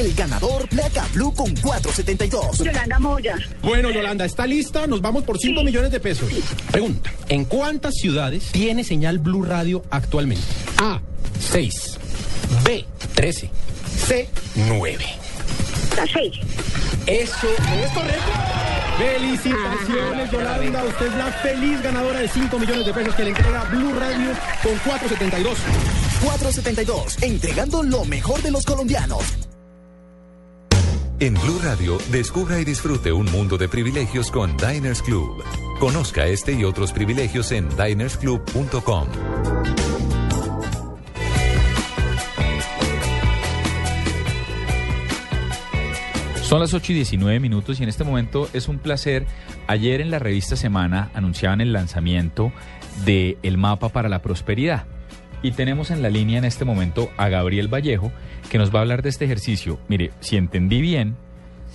Speaker 11: El ganador placa blue con 472.
Speaker 12: Yolanda Moya.
Speaker 13: Bueno, Yolanda, ¿está lista? Nos vamos por 5 millones de pesos. Pregunta, ¿en cuántas ciudades tiene señal Blue Radio actualmente? A, 6, B, 13, C, 9.
Speaker 12: La seis.
Speaker 13: Eso es correcto. Felicitaciones, Yolanda. Usted es la feliz ganadora de 5 millones de pesos que le entrega Blue Radio con 472.
Speaker 11: 472, entregando lo mejor de los colombianos.
Speaker 7: En Blue Radio, descubra y disfrute un mundo de privilegios con Diners Club. Conozca este y otros privilegios en dinersclub.com.
Speaker 1: Son las 8 y 19 minutos y en este momento es un placer. Ayer en la revista Semana anunciaban el lanzamiento del el mapa para la prosperidad. Y tenemos en la línea en este momento a Gabriel Vallejo, que nos va a hablar de este ejercicio. Mire, si entendí bien,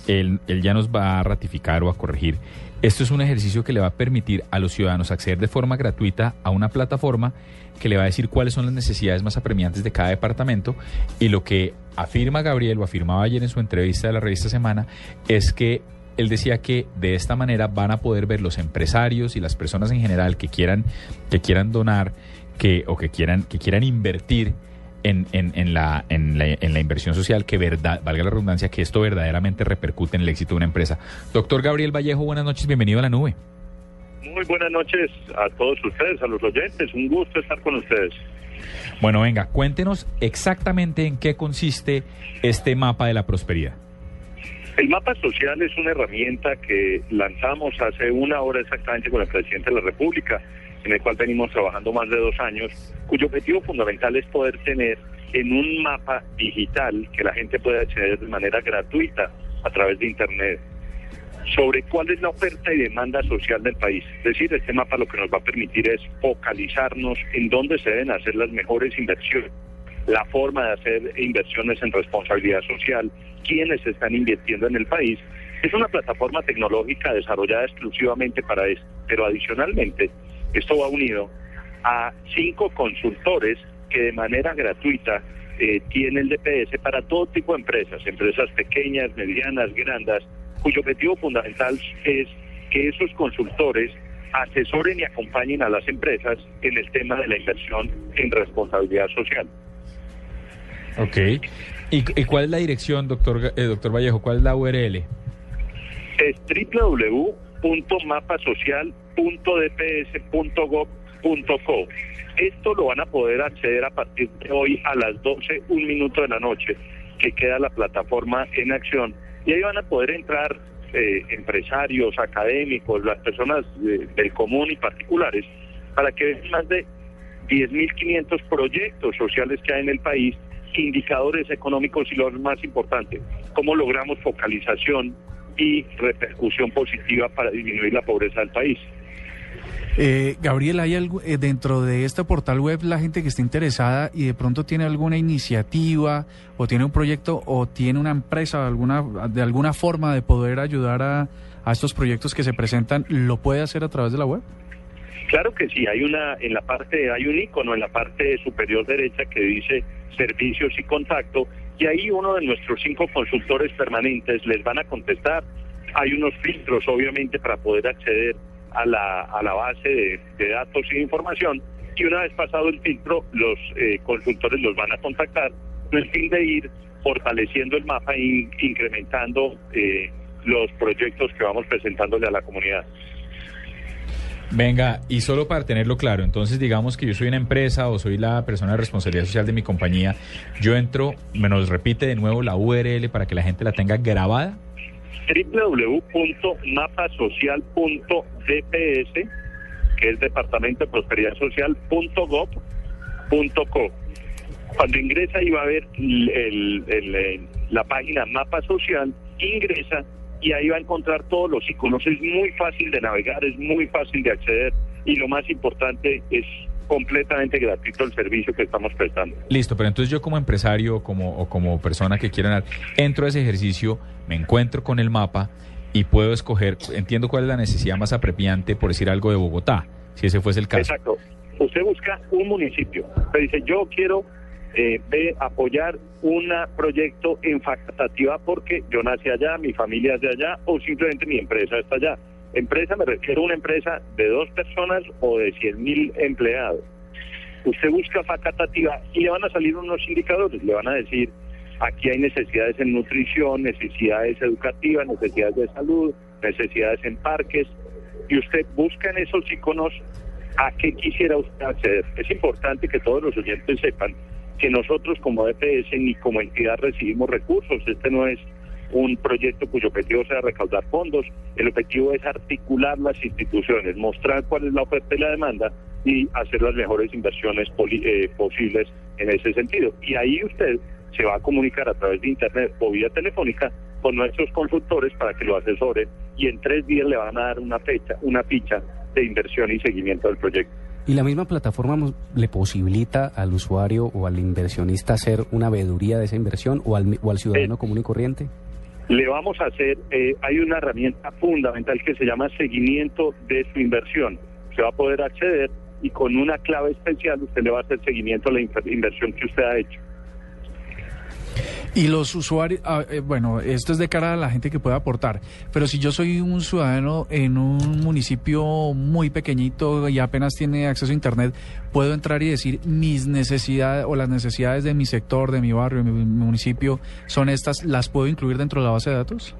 Speaker 1: él, él ya nos va a ratificar o a corregir. Esto es un ejercicio que le va a permitir a los ciudadanos acceder de forma gratuita a una plataforma que le va a decir cuáles son las necesidades más apremiantes de cada departamento y lo que afirma Gabriel o afirmaba ayer en su entrevista de la revista Semana es que él decía que de esta manera van a poder ver los empresarios y las personas en general que quieran que quieran donar que o que quieran que quieran invertir en, en, en, la, en, la, en la inversión social que verdad valga la redundancia que esto verdaderamente repercute en el éxito de una empresa. Doctor Gabriel Vallejo, buenas noches, bienvenido a la nube.
Speaker 14: Muy buenas noches a todos ustedes, a los oyentes. Un gusto estar con ustedes.
Speaker 1: Bueno, venga, cuéntenos exactamente en qué consiste este mapa de la prosperidad.
Speaker 14: El mapa social es una herramienta que lanzamos hace una hora exactamente con el presidente de la República, en el cual venimos trabajando más de dos años, cuyo objetivo fundamental es poder tener en un mapa digital que la gente pueda acceder de manera gratuita a través de Internet sobre cuál es la oferta y demanda social del país. Es decir, este mapa lo que nos va a permitir es focalizarnos en dónde se deben hacer las mejores inversiones, la forma de hacer inversiones en responsabilidad social, quiénes están invirtiendo en el país. Es una plataforma tecnológica desarrollada exclusivamente para esto, pero adicionalmente esto va unido a cinco consultores que de manera gratuita eh, tiene el DPS para todo tipo de empresas, empresas pequeñas, medianas, grandes, cuyo objetivo fundamental es que esos consultores asesoren y acompañen a las empresas en el tema de la inversión en responsabilidad social.
Speaker 1: Ok. ¿Y, y cuál es la dirección, doctor, eh, doctor Vallejo? ¿Cuál es la URL?
Speaker 14: Es www.mapasocial.dps.gov.co. Esto lo van a poder acceder a partir de hoy a las 12, un minuto de la noche, que queda la plataforma en acción. Y ahí van a poder entrar eh, empresarios, académicos, las personas eh, del común y particulares, para que vean más de 10.500 proyectos sociales que hay en el país, indicadores económicos y lo más importante, cómo logramos focalización y repercusión positiva para disminuir la pobreza del país.
Speaker 4: Eh, Gabriel, ¿hay algo eh, dentro de este portal web la gente que está interesada y de pronto tiene alguna iniciativa o tiene un proyecto o tiene una empresa alguna, de alguna forma de poder ayudar a, a estos proyectos que se presentan, lo puede hacer a través de la web?
Speaker 14: Claro que sí, hay una en la parte hay un icono en la parte superior derecha que dice servicios y contacto y ahí uno de nuestros cinco consultores permanentes les van a contestar. Hay unos filtros obviamente para poder acceder a la, a la base de, de datos y información y una vez pasado el filtro los eh, consultores los van a contactar con el fin de ir fortaleciendo el mapa e in- incrementando eh, los proyectos que vamos presentándole a la comunidad.
Speaker 1: Venga, y solo para tenerlo claro, entonces digamos que yo soy una empresa o soy la persona de responsabilidad social de mi compañía, yo entro, me nos repite de nuevo la URL para que la gente la tenga grabada.
Speaker 14: www.mapasocial.dps, que es Departamento de Prosperidad Social, punto gov, punto co. Cuando ingresa ahí va a ver el- la página Mapa Social, ingresa y ahí va a encontrar todos los iconos. Es muy fácil de navegar, es muy fácil de acceder y lo más importante es completamente gratuito el servicio que estamos prestando.
Speaker 1: Listo, pero entonces yo como empresario como, o como persona que quiera entro a ese ejercicio, me encuentro con el mapa y puedo escoger, entiendo cuál es la necesidad más apremiante, por decir algo, de Bogotá, si ese fuese el caso.
Speaker 14: Exacto. Usted busca un municipio. Usted dice, yo quiero eh, ve- apoyar un proyecto en Facatativá porque yo nací allá, mi familia es de allá o simplemente mi empresa está allá. Empresa me refiero a una empresa de dos personas o de 100 mil empleados. Usted busca Facatativá y le van a salir unos indicadores, le van a decir, aquí hay necesidades en nutrición, necesidades educativas, necesidades de salud, necesidades en parques, y usted busca en esos iconos a qué quisiera usted acceder. Es importante que todos los oyentes sepan que nosotros como DPS ni como entidad recibimos recursos. Este no es un proyecto cuyo objetivo sea recaudar fondos. El objetivo es articular las instituciones, mostrar cuál es la oferta y la demanda y hacer las mejores inversiones poli- eh, posibles en ese sentido. Y ahí usted se va a comunicar a través de internet o vía telefónica con nuestros consultores para que lo asesoren y en tres días le van a dar una fecha, una ficha de inversión y seguimiento del proyecto.
Speaker 2: Y la misma plataforma le posibilita al usuario o al inversionista hacer una veeduría de esa inversión o al, o al ciudadano común y corriente.
Speaker 14: Le vamos a hacer, eh, hay una herramienta fundamental que se llama seguimiento de su inversión. Se va a poder acceder y con una clave especial usted le va a hacer seguimiento a la inver- inversión que usted ha hecho.
Speaker 4: Y los usuarios, ah, eh, bueno, esto es de cara a la gente que puede aportar, pero si yo soy un ciudadano en un municipio muy pequeñito y apenas tiene acceso a Internet, ¿puedo entrar y decir mis necesidades o las necesidades de mi sector, de mi barrio, de mi, mi municipio son estas, las puedo incluir dentro de la base de datos?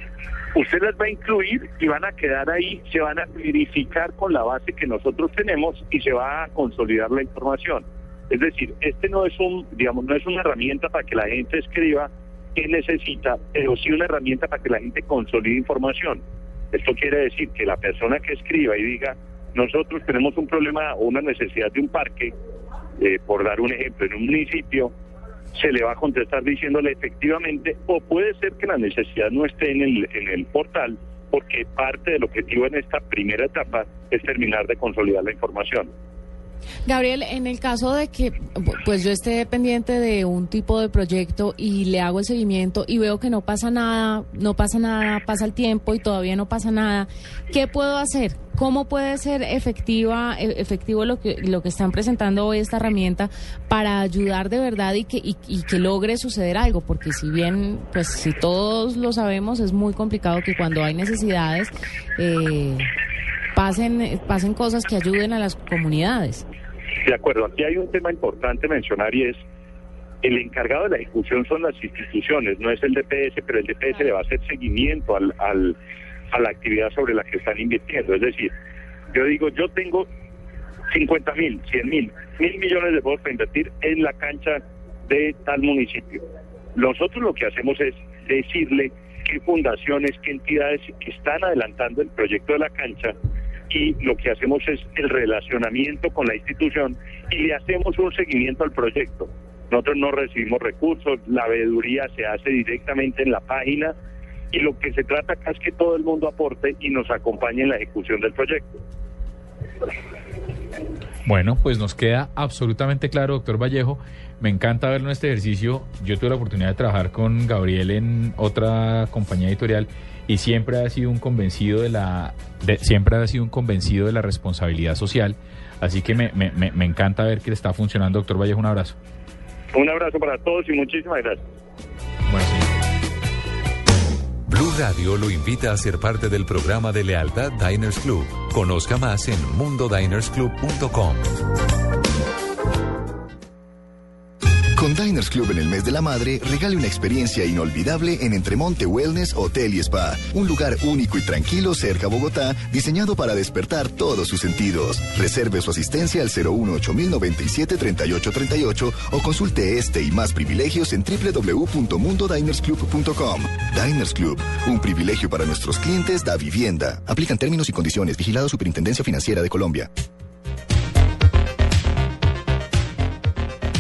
Speaker 14: Usted las va a incluir y van a quedar ahí, se van a verificar con la base que nosotros tenemos y se va a consolidar la información. Es decir, este no es un, digamos, no es una herramienta para que la gente escriba qué necesita, pero sí una herramienta para que la gente consolide información. Esto quiere decir que la persona que escriba y diga, nosotros tenemos un problema o una necesidad de un parque, eh, por dar un ejemplo, en un municipio, se le va a contestar diciéndole efectivamente, o puede ser que la necesidad no esté en el, en el portal, porque parte del objetivo en esta primera etapa es terminar de consolidar la información.
Speaker 3: Gabriel, en el caso de que pues yo esté pendiente de un tipo de proyecto y le hago el seguimiento y veo que no pasa nada, no pasa nada, pasa el tiempo y todavía no pasa nada, ¿qué puedo hacer? ¿Cómo puede ser efectiva, e- efectivo lo que, lo que están presentando hoy esta herramienta para ayudar de verdad y que, y, que logre suceder algo? Porque si bien, pues si todos lo sabemos, es muy complicado que cuando hay necesidades eh, pasen, pasen cosas que ayuden a las comunidades.
Speaker 14: De acuerdo, aquí hay un tema importante mencionar y es el encargado de la ejecución son las instituciones, no es el DPS, pero el DPS le va a hacer seguimiento al, al- a la actividad sobre la que están invirtiendo. Es decir, yo digo, yo tengo 50 mil, 100 mil, mil millones de pesos para invertir en la cancha de tal municipio. Nosotros lo que hacemos es decirle qué fundaciones, qué entidades están adelantando el proyecto de la cancha y lo que hacemos es el relacionamiento con la institución y le hacemos un seguimiento al proyecto. Nosotros no recibimos recursos, la veeduría se hace directamente en la página y lo que se trata es que todo el mundo aporte y nos acompañe en la ejecución del proyecto.
Speaker 1: Bueno, pues nos queda absolutamente claro, doctor Vallejo. Me encanta verlo en este ejercicio. Yo tuve la oportunidad de trabajar con Gabriel en otra compañía editorial y siempre ha sido un convencido de la, de- siempre ha sido un convencido de la responsabilidad social. Así que me, me- me- encanta ver que le está funcionando, doctor Vallejo. Un abrazo.
Speaker 14: Un abrazo para todos y muchísimas gracias.
Speaker 7: Blue Radio lo invita a ser parte del programa de lealtad Diners Club. Conozca más en mundodinersclub.com.
Speaker 15: Con Diners Club en el mes de la madre, regale una experiencia inolvidable en Entremonte Wellness Hotel y Spa. Un lugar único y tranquilo cerca a Bogotá, diseñado para despertar todos sus sentidos. Reserve su asistencia al 018-097-3838 o consulte este y más privilegios en www.mundodinersclub.com. Diners Club, un privilegio para nuestros clientes da vivienda. Aplican términos y condiciones. Vigilado Superintendencia Financiera de Colombia.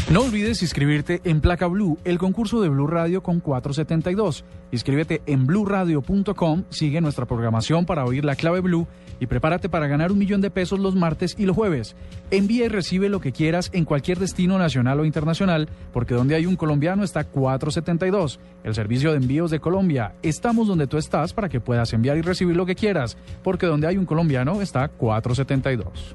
Speaker 4: No olvides inscribirte en Placa Blue, el concurso de Blue Radio con 472. Inscríbete en bluradio.com, sigue nuestra programación para oír la clave Blue y prepárate para ganar un millón de pesos los martes y los jueves. Envía y recibe lo que quieras en cualquier destino nacional o internacional, porque donde hay un colombiano está 472, el servicio de envíos de Colombia. Estamos donde tú estás para que puedas enviar y recibir lo que quieras, porque donde hay un colombiano está 472.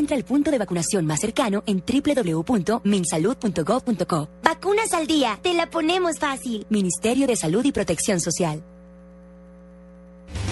Speaker 6: Encuentra el punto de vacunación más cercano en www.minsalud.gov.co.
Speaker 5: Vacunas al día, te la ponemos fácil.
Speaker 6: Ministerio de Salud y Protección Social.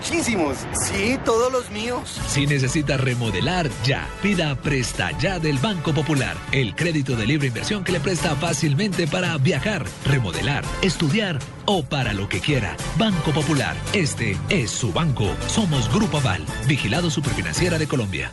Speaker 16: muchísimos. Sí, todos los míos.
Speaker 17: Si necesita remodelar, ya. Pida Presta Ya del Banco Popular. El crédito de libre inversión que le presta fácilmente para viajar, remodelar, estudiar o para lo que quiera. Banco Popular. Este es su banco. Somos Grupo Aval, vigilado superfinanciera de Colombia.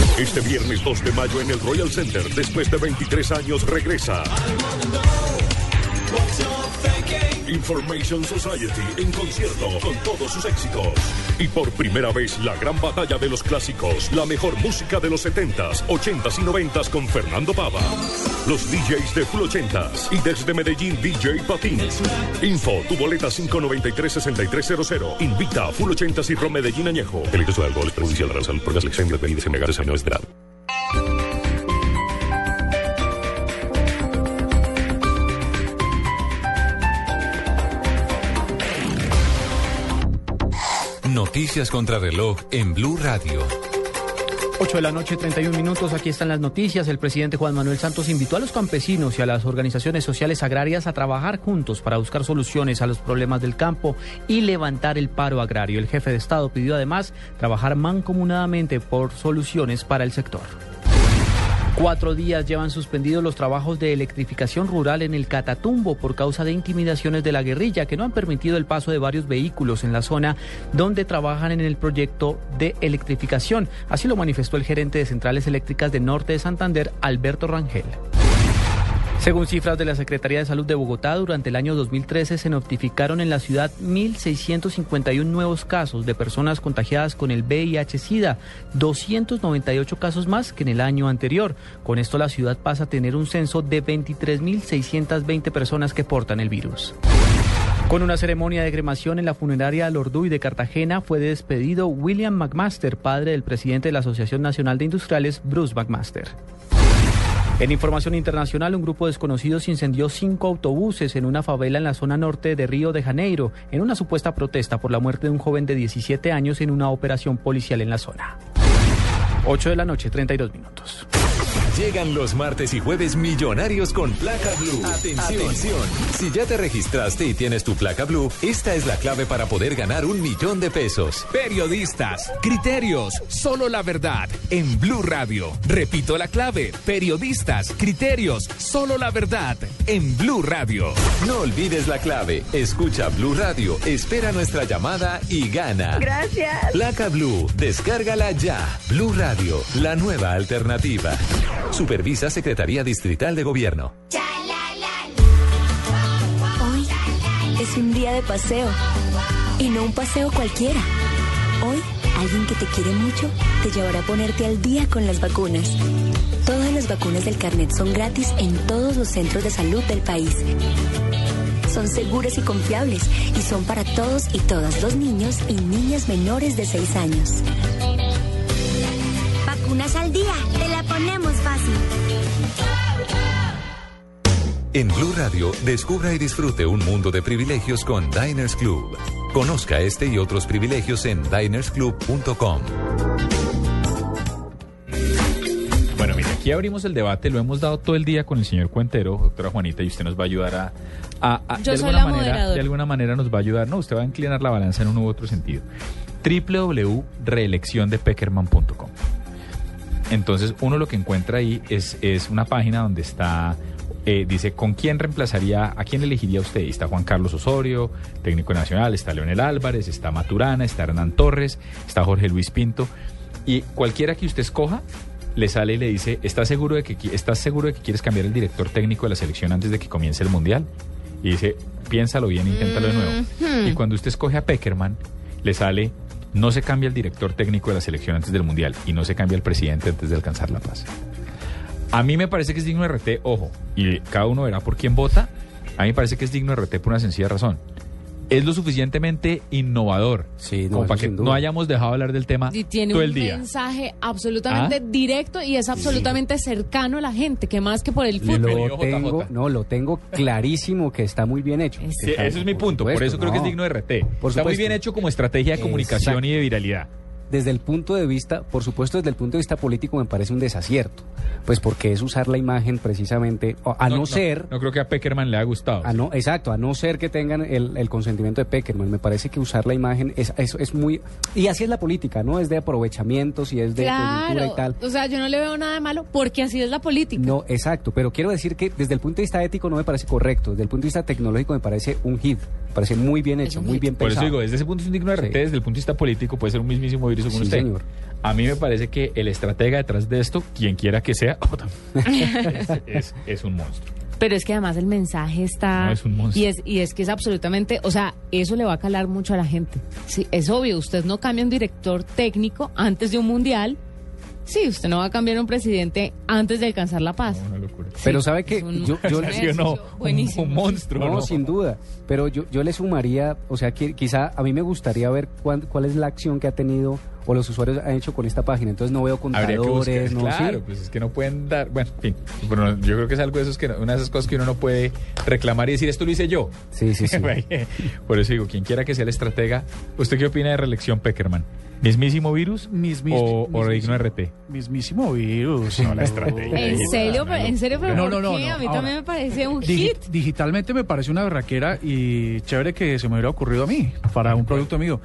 Speaker 18: Este viernes 2 de mayo en el Royal Center, después de 23 años, regresa. Information Society en concierto con todos sus éxitos. Y por primera vez la gran batalla de los clásicos, la mejor música de los 70s, 80s y 90s con Fernando Pava. Los DJs de Full 80s y desde Medellín DJ Patín. Info, tu boleta 593-6300. Invita a Full 80s y Rom Medellín Añejo. Delitos de alcohol es perjudicial a la salud por gas lección de bebidas menores de edad.
Speaker 7: Noticias contra reloj en Blue Radio.
Speaker 19: 8 de la noche, 31 minutos. Aquí están las noticias. El presidente Juan Manuel Santos invitó a los campesinos y a las organizaciones sociales agrarias a trabajar juntos para buscar soluciones a los problemas del campo y levantar el paro agrario. El jefe de Estado pidió además trabajar mancomunadamente por soluciones para el sector. Cuatro días llevan suspendidos los trabajos de electrificación rural en el Catatumbo por causa de intimidaciones de la guerrilla que no han permitido el paso de varios vehículos en la zona donde trabajan en el proyecto de electrificación. Así lo manifestó el gerente de Centrales Eléctricas de Norte de Santander, Alberto Rangel. Según cifras de la Secretaría de Salud de Bogotá, durante el año 2013 se notificaron en la ciudad 1.651 nuevos casos de personas contagiadas con el VIH-Sida, 298 casos más que en el año anterior. Con esto la ciudad pasa a tener un censo de 23.620 personas que portan el virus. Con una ceremonia de cremación en la funeraria Lorduy de Cartagena fue despedido William McMaster, padre del presidente de la Asociación Nacional de Industriales, Bruce McMaster. En información internacional, un grupo de desconocidos incendió cinco autobuses en una favela en la zona norte de Río de Janeiro, en una supuesta protesta por la muerte de un joven de 17 años en una operación policial en la zona. 8 de la noche, 32 minutos.
Speaker 7: Llegan los martes y jueves millonarios con placa blue. Atención. Si ya te registraste y tienes tu placa blue, esta es la clave para poder ganar un millón de pesos.
Speaker 17: Periodistas, criterios, solo la verdad en Blue Radio. Repito la clave, periodistas, criterios, solo la verdad en Blue Radio.
Speaker 7: No olvides la clave. Escucha Blue Radio, espera nuestra llamada y gana.
Speaker 12: Gracias.
Speaker 7: Placa Blue, descárgala ya. Blue Radio, la nueva alternativa. Supervisa Secretaría Distrital de Gobierno.
Speaker 6: Hoy es un día de paseo y no un paseo cualquiera. Hoy, alguien que te quiere mucho te llevará a ponerte al día con las vacunas. Todas las vacunas del carnet son gratis en todos los centros de salud del país. Son seguras y confiables y son para todos y todas los niños y niñas menores de 6 años.
Speaker 5: Vacunas al día, te la ponemos fácil.
Speaker 7: En Blue Radio, descubra y disfrute un mundo de privilegios con Diners Club. Conozca este y otros privilegios en dinersclub.com.
Speaker 1: Bueno, mire, aquí abrimos el debate, lo hemos dado todo el día con el señor Cuentero, doctora Juanita, y usted nos va a ayudar a... a- a-
Speaker 3: Yo
Speaker 1: de,
Speaker 3: soy
Speaker 1: alguna
Speaker 3: la
Speaker 1: manera,
Speaker 3: moderadora.
Speaker 1: de alguna manera nos va a ayudar, no, usted va a inclinar la balanza en uno u otro sentido. www.reelecciondepeckerman.com Entonces, uno lo que encuentra ahí es, es una página donde está, eh, dice, ¿con quién reemplazaría, a quién elegiría usted? Está Juan Carlos Osorio, técnico nacional, está Leonel Álvarez, está Maturana, está Hernán Torres, está Jorge Luis Pinto. Y cualquiera que usted escoja, le sale y le dice, ¿estás seguro de que estás seguro de que quieres cambiar el director técnico de la selección antes de que comience el mundial? Y dice, piénsalo bien, inténtalo de nuevo. Y cuando usted escoge a Peckerman, le sale, no se cambia el director técnico de la selección antes del mundial y no se cambia el presidente antes de alcanzar la paz. A mí me parece que es digno de RT, ojo, y cada uno verá por quién vota. A mí me parece que es digno de RT por una sencilla razón. Es lo suficientemente innovador como
Speaker 2: eso
Speaker 1: para que no hayamos dejado hablar del tema
Speaker 3: Y tiene
Speaker 1: todo
Speaker 3: un
Speaker 1: el día.
Speaker 3: mensaje absolutamente
Speaker 1: ¿Ah?
Speaker 3: directo y es absolutamente cercano a la gente, que más que por el fútbol.
Speaker 2: Lo tengo, no, lo tengo clarísimo que está muy bien hecho.
Speaker 1: Sí, ese es mi punto, por, eso creo que es digno de RT. Está muy bien hecho como estrategia de comunicación
Speaker 2: Exacto.
Speaker 1: y de viralidad.
Speaker 2: Desde el punto de vista, por supuesto, desde el punto de vista político me parece un desacierto, pues porque es usar la imagen precisamente, o- a no, ser,
Speaker 1: No creo que a Peckerman le haya gustado.
Speaker 2: a no, exacto, a no ser que tengan el, el consentimiento de Peckerman, me parece que usar la imagen es, es, es muy, y así es la política, ¿no? Es de aprovechamientos y es de coyuntura
Speaker 3: Claro,
Speaker 2: y tal.
Speaker 3: o sea, yo no le veo nada de malo porque así es la política.
Speaker 2: No, exacto, pero quiero decir que desde el punto de vista ético no me parece correcto, desde el punto de vista tecnológico me parece un hit, parece muy bien hecho, muy bien
Speaker 1: Por eso
Speaker 2: pensado.
Speaker 1: digo, desde ese punto es un digno de RT, desde el punto de vista político puede ser un mismísimo virus según
Speaker 2: Sí,
Speaker 1: usted.
Speaker 2: señor.
Speaker 1: A mí me parece que el estratega detrás de esto, quien quiera que sea, es, es- es un monstruo.
Speaker 3: Pero es que además el mensaje está...
Speaker 1: No, es un monstruo.
Speaker 3: Y es, y es que es absolutamente... O sea, eso le va a calar mucho a la gente. Sí, es obvio, usted no cambia un director técnico antes de un mundial. Sí, usted no va a cambiar un presidente antes de alcanzar la paz.
Speaker 2: Pero sabe que
Speaker 3: un-
Speaker 2: yo, yo
Speaker 3: ¿Sí o no? Buenísimo.
Speaker 1: Un monstruo,
Speaker 2: no,
Speaker 1: ¿no?
Speaker 2: sin duda. Pero yo, yo le sumaría, o sea, que quizá a mí me gustaría ver cuán- cuál es la acción que ha tenido o los usuarios han hecho con esta página. Entonces no veo
Speaker 1: que buscar,
Speaker 2: contadores, ¿no?
Speaker 1: claro,
Speaker 2: Sí.
Speaker 1: pues es que no pueden dar, bueno, en fin, pero yo creo que es algo de esos que no- una de esas cosas que uno no puede reclamar y decir esto lo hice yo.
Speaker 2: Sí, sí, sí.
Speaker 1: Por eso digo, quien quiera que sea el estratega, ¿usted qué opina de reelección Peckerman? ¿Mismísimo virus
Speaker 4: Mismis-
Speaker 1: o, o
Speaker 4: mismísimo.
Speaker 1: digno RT?
Speaker 4: Mismísimo virus.
Speaker 1: No, la estrategia.
Speaker 3: ¿En serio? Pero- ¿En serio? ¿Pero
Speaker 4: No,
Speaker 3: por
Speaker 4: no, no,
Speaker 3: qué?
Speaker 4: no.
Speaker 3: A mí
Speaker 4: Ahora,
Speaker 3: también me parece un
Speaker 4: Digi-
Speaker 3: hit.
Speaker 4: digitalmente me parece una berraquera y chévere que se me hubiera ocurrido a mí para un producto mío.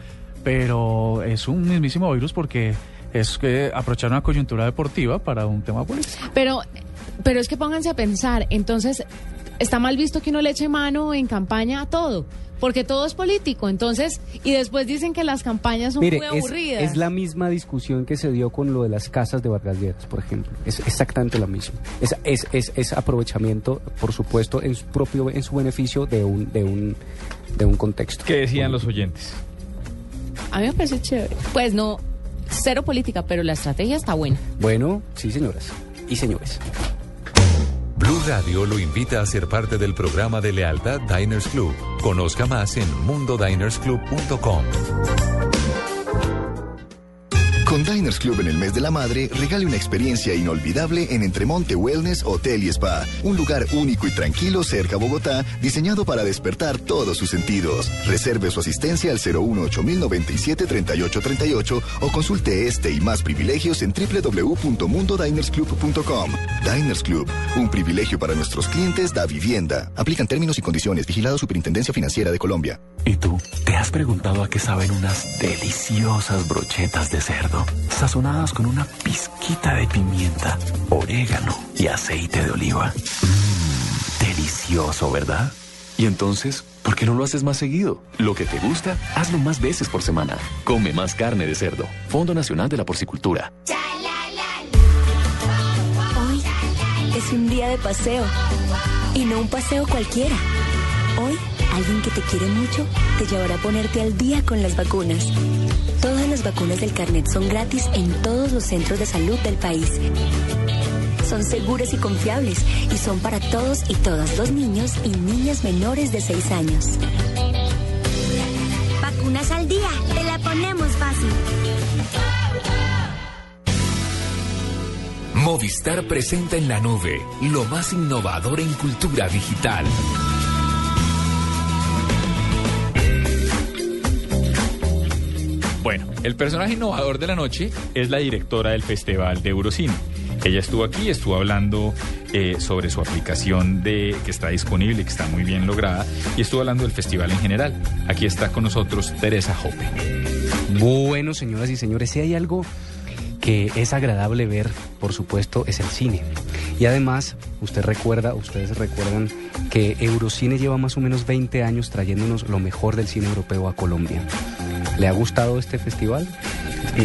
Speaker 4: Pero es un mismísimo virus porque es que aprovechar una coyuntura deportiva para un tema político.
Speaker 3: Pero, pero es que pónganse a pensar, entonces, está mal visto que uno le eche mano en campaña a todo, porque todo es político, entonces, y después dicen que las campañas son
Speaker 2: Mire,
Speaker 3: muy
Speaker 2: es,
Speaker 3: aburridas.
Speaker 2: es la misma discusión que se dio con lo de las casas de Vargas Lleras, por ejemplo. Es exactamente lo mismo. Es, es, es, es aprovechamiento, por supuesto, en su propio, en su beneficio de un, de un, de un contexto.
Speaker 1: ¿Qué decían los oyentes?
Speaker 3: A mí me parece chévere. Pues no, cero política, pero la estrategia está buena.
Speaker 2: Bueno, sí, señoras y señores.
Speaker 7: Blue Radio lo invita a ser parte del programa de lealtad Diners Club. Conozca más en mundodinersclub.com.
Speaker 15: Con Diners Club en el mes de la madre, regale una experiencia inolvidable en Entremonte Wellness Hotel y Spa. Un lugar único y tranquilo cerca a Bogotá, diseñado para despertar todos sus sentidos. Reserve su asistencia al 018-097-3838 o consulte este y más privilegios en www.mundodinersclub.com. Diners Club, un privilegio para nuestros clientes da vivienda. Aplican términos y condiciones. Vigilado Superintendencia Financiera de Colombia.
Speaker 20: ¿Y tú? ¿Te has preguntado a qué saben unas deliciosas brochetas de cerdo? Sazonadas con una pizquita de pimienta, orégano y aceite de oliva. Mmm, delicioso, ¿verdad? Y entonces, ¿por qué no lo haces más seguido? Lo que te gusta, hazlo más veces por semana. Come más carne de cerdo. Fondo Nacional de la Porcicultura.
Speaker 6: Hoy es un día de paseo. Y no un paseo cualquiera. Hoy, alguien que te quiere mucho te llevará a ponerte al día con las vacunas. Todas las vacunas del carnet son gratis en todos los centros de salud del país. Son seguras y confiables y son para todos y todas los niños y niñas menores de 6 años.
Speaker 5: Vacunas al día, te la ponemos fácil.
Speaker 17: Movistar presenta en la nube lo más innovador en cultura digital.
Speaker 1: El personaje innovador de la noche es la directora del Festival de Eurocine. Ella estuvo aquí, estuvo hablando eh, sobre su aplicación de que está disponible, que está muy bien lograda, y estuvo hablando del festival en general. Aquí está con nosotros Teresa Jope.
Speaker 2: Bueno, señoras y señores, si hay algo que es agradable ver, por supuesto, es el cine. Y además, usted recuerda, ustedes recuerdan que Eurocine lleva más o menos 20 años trayéndonos lo mejor del cine europeo a Colombia. ¿Le ha gustado este festival?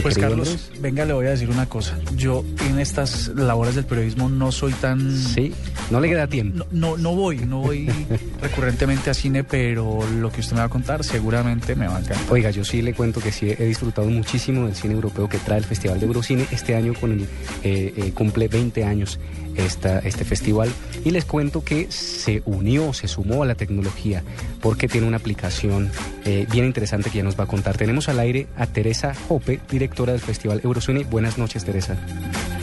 Speaker 4: Pues Carlos,
Speaker 2: Andrés.
Speaker 4: venga, le voy a decir una cosa. Yo en estas labores del periodismo no soy tan...
Speaker 2: Sí, no le queda tiempo.
Speaker 4: No, no, no voy, no voy recurrentemente a cine, pero lo que usted me va a contar seguramente me va a encantar.
Speaker 2: Oiga, yo sí le cuento que sí he disfrutado muchísimo del cine europeo que trae el Festival de Eurocine. Este año con el, eh, eh, cumple 20 años esta, este festival y les cuento que se unió, se sumó a la tecnología porque tiene una aplicación eh, bien interesante que ya nos va a contar. Tenemos al aire a Teresa Jope, directora del Festival Eurocine. Buenas noches, Teresa.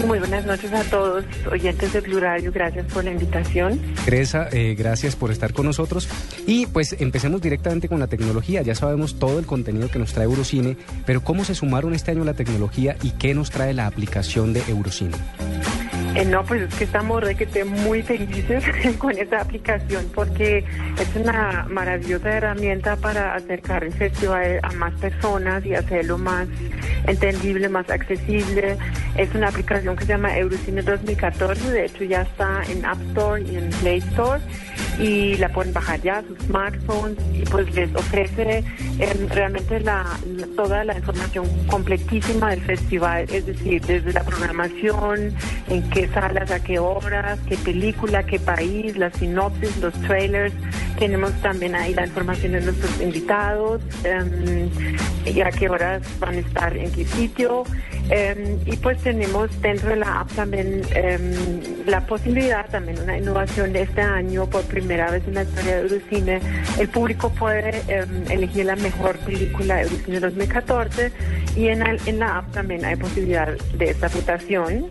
Speaker 21: Muy buenas noches a todos, oyentes de Blue Radio, gracias por la invitación.
Speaker 2: Teresa, eh, gracias por estar con nosotros. Y pues empecemos directamente con la tecnología. Ya sabemos todo el contenido que nos trae Eurocine, pero ¿cómo se sumaron este año la tecnología y qué nos trae la aplicación de Eurocine?
Speaker 21: Eh, no, pues es que estamos requete muy felices con esta aplicación porque es una maravillosa herramienta para acercar el festival a más personas y hacerlo más entendible, más accesible. Es una aplicación que se llama Eurocine 2014, de hecho ya está en App Store y en Play Store y la pueden bajar ya a sus smartphones y pues les ofrece em, realmente la, toda la información completísima del festival, es decir, desde la programación, en qué salas, a qué horas, qué película, qué país, la sinopsis, los trailers. Tenemos también ahí la información de nuestros invitados em, y a qué horas van a estar en qué sitio. Em, y pues tenemos dentro de la app también la posibilidad, también una innovación de este año, por primera vez en la historia de Eurocine, el público puede em, elegir la mejor película de Eurocine 2014 y en, el- en la app también hay posibilidad de esta votación.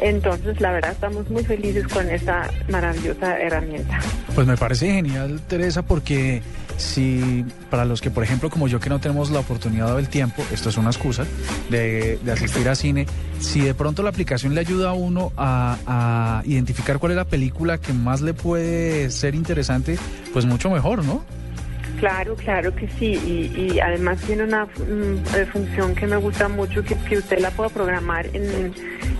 Speaker 21: Entonces, la verdad, estamos muy felices con esta maravillosa herramienta.
Speaker 4: Pues me parece genial, Teresa, porque si para los que, por ejemplo, como yo que no tenemos la oportunidad o el tiempo, esto es una excusa, de, de asistir a cine, si de pronto la aplicación le ayuda a uno a, a identificar cuál es la película que más le puede ser interesante, pues mucho mejor, ¿no?
Speaker 21: Claro, claro que sí. Y, y además tiene una mm, eh, función que me gusta mucho, que, que usted la pueda programar en,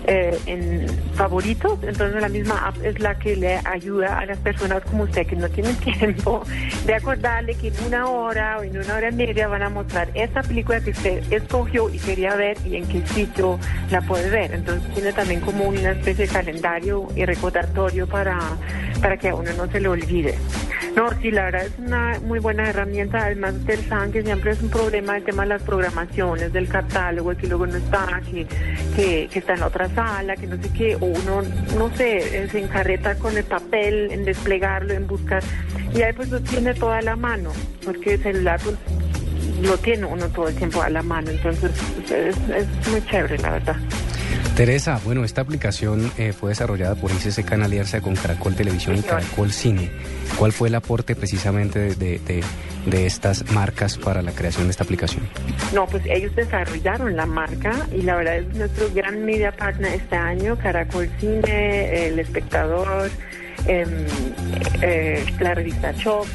Speaker 21: eh, en favoritos. Entonces la misma app es la que le ayuda a las personas como usted que no tienen tiempo de acordarle que en una hora o en una hora y media van a mostrar esa película que usted escogió y quería ver y en qué sitio la puede ver. Entonces tiene también como una especie de calendario y recordatorio para, para que a uno no se le olvide. No, sí, la verdad es una muy buena herramienta. Además, ustedes saben que siempre es un problema el tema de las programaciones, del catálogo, que luego no está, que, que, está en la otra sala, que no sé qué, o uno, no sé, eh, se encarreta con el papel en desplegarlo, en buscar. Y ahí pues lo tiene todo a la mano, porque el celular pues, lo tiene uno todo el tiempo a la mano. Entonces, pues, es, es muy chévere, la verdad.
Speaker 2: Teresa, bueno, esta aplicación eh, fue desarrollada por ICC en alianza con Caracol Televisión y Caracol Cine. ¿Cuál fue el aporte precisamente de, de- de- de estas marcas para la creación de esta aplicación?
Speaker 21: No, pues ellos desarrollaron la marca y la verdad es nuestro gran media partner este año, Caracol Cine, El Espectador, eh, la revista Choc.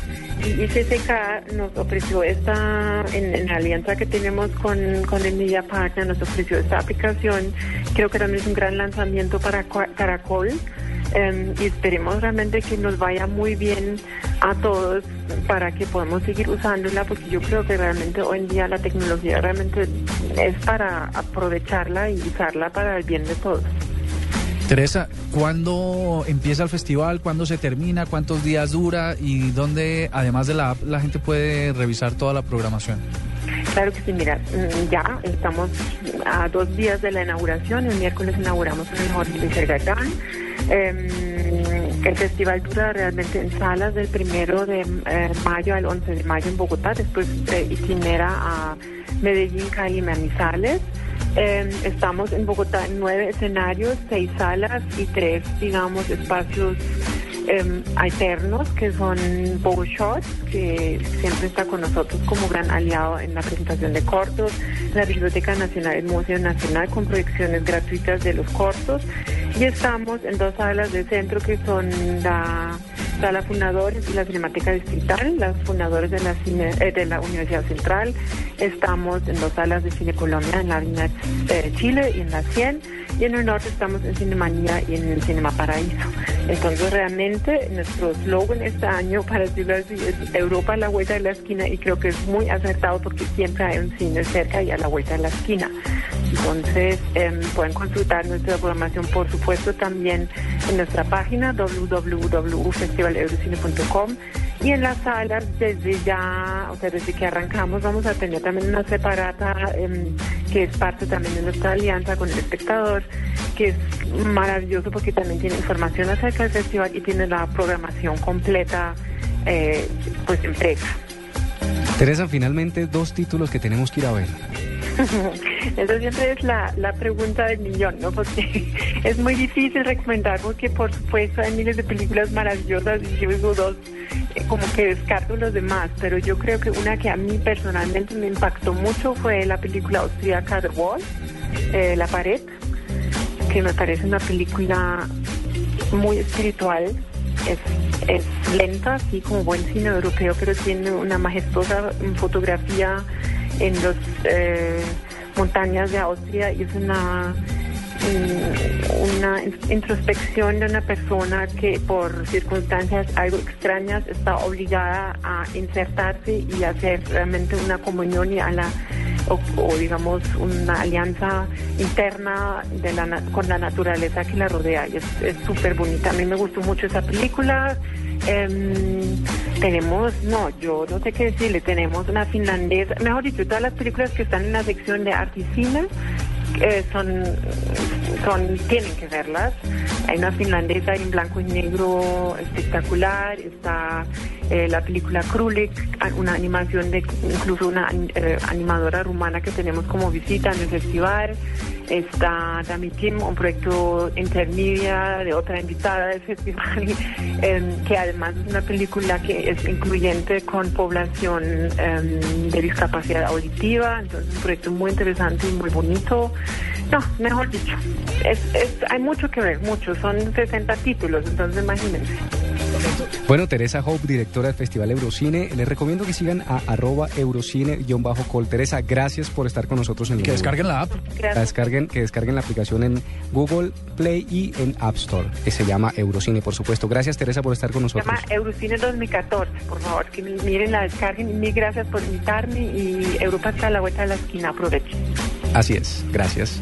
Speaker 21: Y ICCK nos ofreció esta, en, en la alianza que tenemos con, con el Media Partner, nos ofreció esta aplicación. Creo que también es un gran lanzamiento para Caracol. em, y esperemos realmente que nos vaya muy bien a todos para que podamos seguir usándola porque yo creo que realmente hoy en día la tecnología realmente es para aprovecharla y usarla para el bien de todos.
Speaker 4: Teresa, ¿cuándo empieza el festival? ¿Cuándo se termina? ¿Cuántos días dura? ¿Y dónde, además de la app, la gente puede revisar toda la programación?
Speaker 21: Claro que sí, mira, mm, ya estamos a dos días de la inauguración, el miércoles inauguramos en el Jorge Luis Gaitán. Em, el festival dura realmente en salas del primero de eh, mayo al 11 de mayo en Bogotá, después eh, itinera a Medellín, Cali Manizales. Em, estamos en Bogotá en nueve escenarios, seis salas y tres, digamos, espacios em, alternos que son Shots, que siempre está con nosotros como gran aliado en la presentación de cortos, la Biblioteca Nacional, el Museo Nacional con proyecciones gratuitas de los cortos y estamos en dos salas de centro que son la sala Fundadores y la Cinemateca Distrital, las fundadores de la, cine- eh, de la Universidad Central. Estamos en dos salas de Cine Colombia, en la Avenida eh, Chile y en la 100. Y en el norte estamos en Cinemanía y en el Cinema Paraíso. Entonces realmente nuestro slogan este año, para decirlo así, es Europa a la vuelta de la esquina y creo que es muy acertado porque siempre hay un cine cerca y a la vuelta de la esquina. Entonces em, pueden consultar nuestra programación, por supuesto, también en nuestra página www.festivaleurocine.com y en las salas desde ya, o sea, desde que arrancamos vamos a tener también una separata em, que es parte también de nuestra alianza con el espectador, que es maravilloso porque también tiene información acerca del festival y tiene la programación completa eh, pues impresa.
Speaker 2: Teresa, finalmente dos títulos que tenemos que ir a ver.
Speaker 21: Eso siempre es la, la pregunta del millón, ¿no? Porque es muy difícil recomendar porque por supuesto hay miles de películas maravillosas y yo digo dos, eh, como que descarto los demás, pero yo creo que una que a mí personalmente me impactó mucho fue la película austríaca The Wall, eh, La Pared, que me parece una película muy espiritual, es, es lenta, así como buen cine europeo, pero tiene una majestuosa fotografía en las montañas de Austria y es una mm, una in- introspección de una persona que por circunstancias algo extrañas está obligada a insertarse y hacer realmente una comunión y a la o, digamos una alianza interna de la, con la naturaleza que la rodea y es súper bonita. A mí me gustó mucho esa película. Em, tenemos, no, yo no sé qué decirle, tenemos una finlandesa, mejor dicho, todas las películas que están en la sección de cine eh, son, son, tienen que verlas. Hay una finlandesa en blanco y negro espectacular, está eh, la película Krulik, una animación de incluso una eh, animadora rumana que tenemos como visita en el festival. Está Dami Kim, un proyecto intermedia de otra invitada del festival, em, que además es una película que es incluyente con población em, de discapacidad auditiva, entonces un proyecto muy interesante y muy bonito. No, mejor dicho, hay mucho que ver, mucho, son 60 títulos, entonces imagínense.
Speaker 2: Bueno, Teresa Hope, directora del Festival Eurocine, les recomiendo que sigan a arroba eurocine-col. Teresa, gracias por estar con nosotros en
Speaker 4: Que descarguen la app.
Speaker 2: La descarguen, que descarguen la aplicación en Google Play y en App Store, que se llama Eurocine, por supuesto. Gracias, Teresa, por estar con
Speaker 21: Se
Speaker 2: nosotros.
Speaker 21: llama Eurocine 2014, por favor, que miren la descarguen y mil gracias por invitarme y Europa está a la vuelta de la esquina, aprovechen.
Speaker 2: Así es, gracias.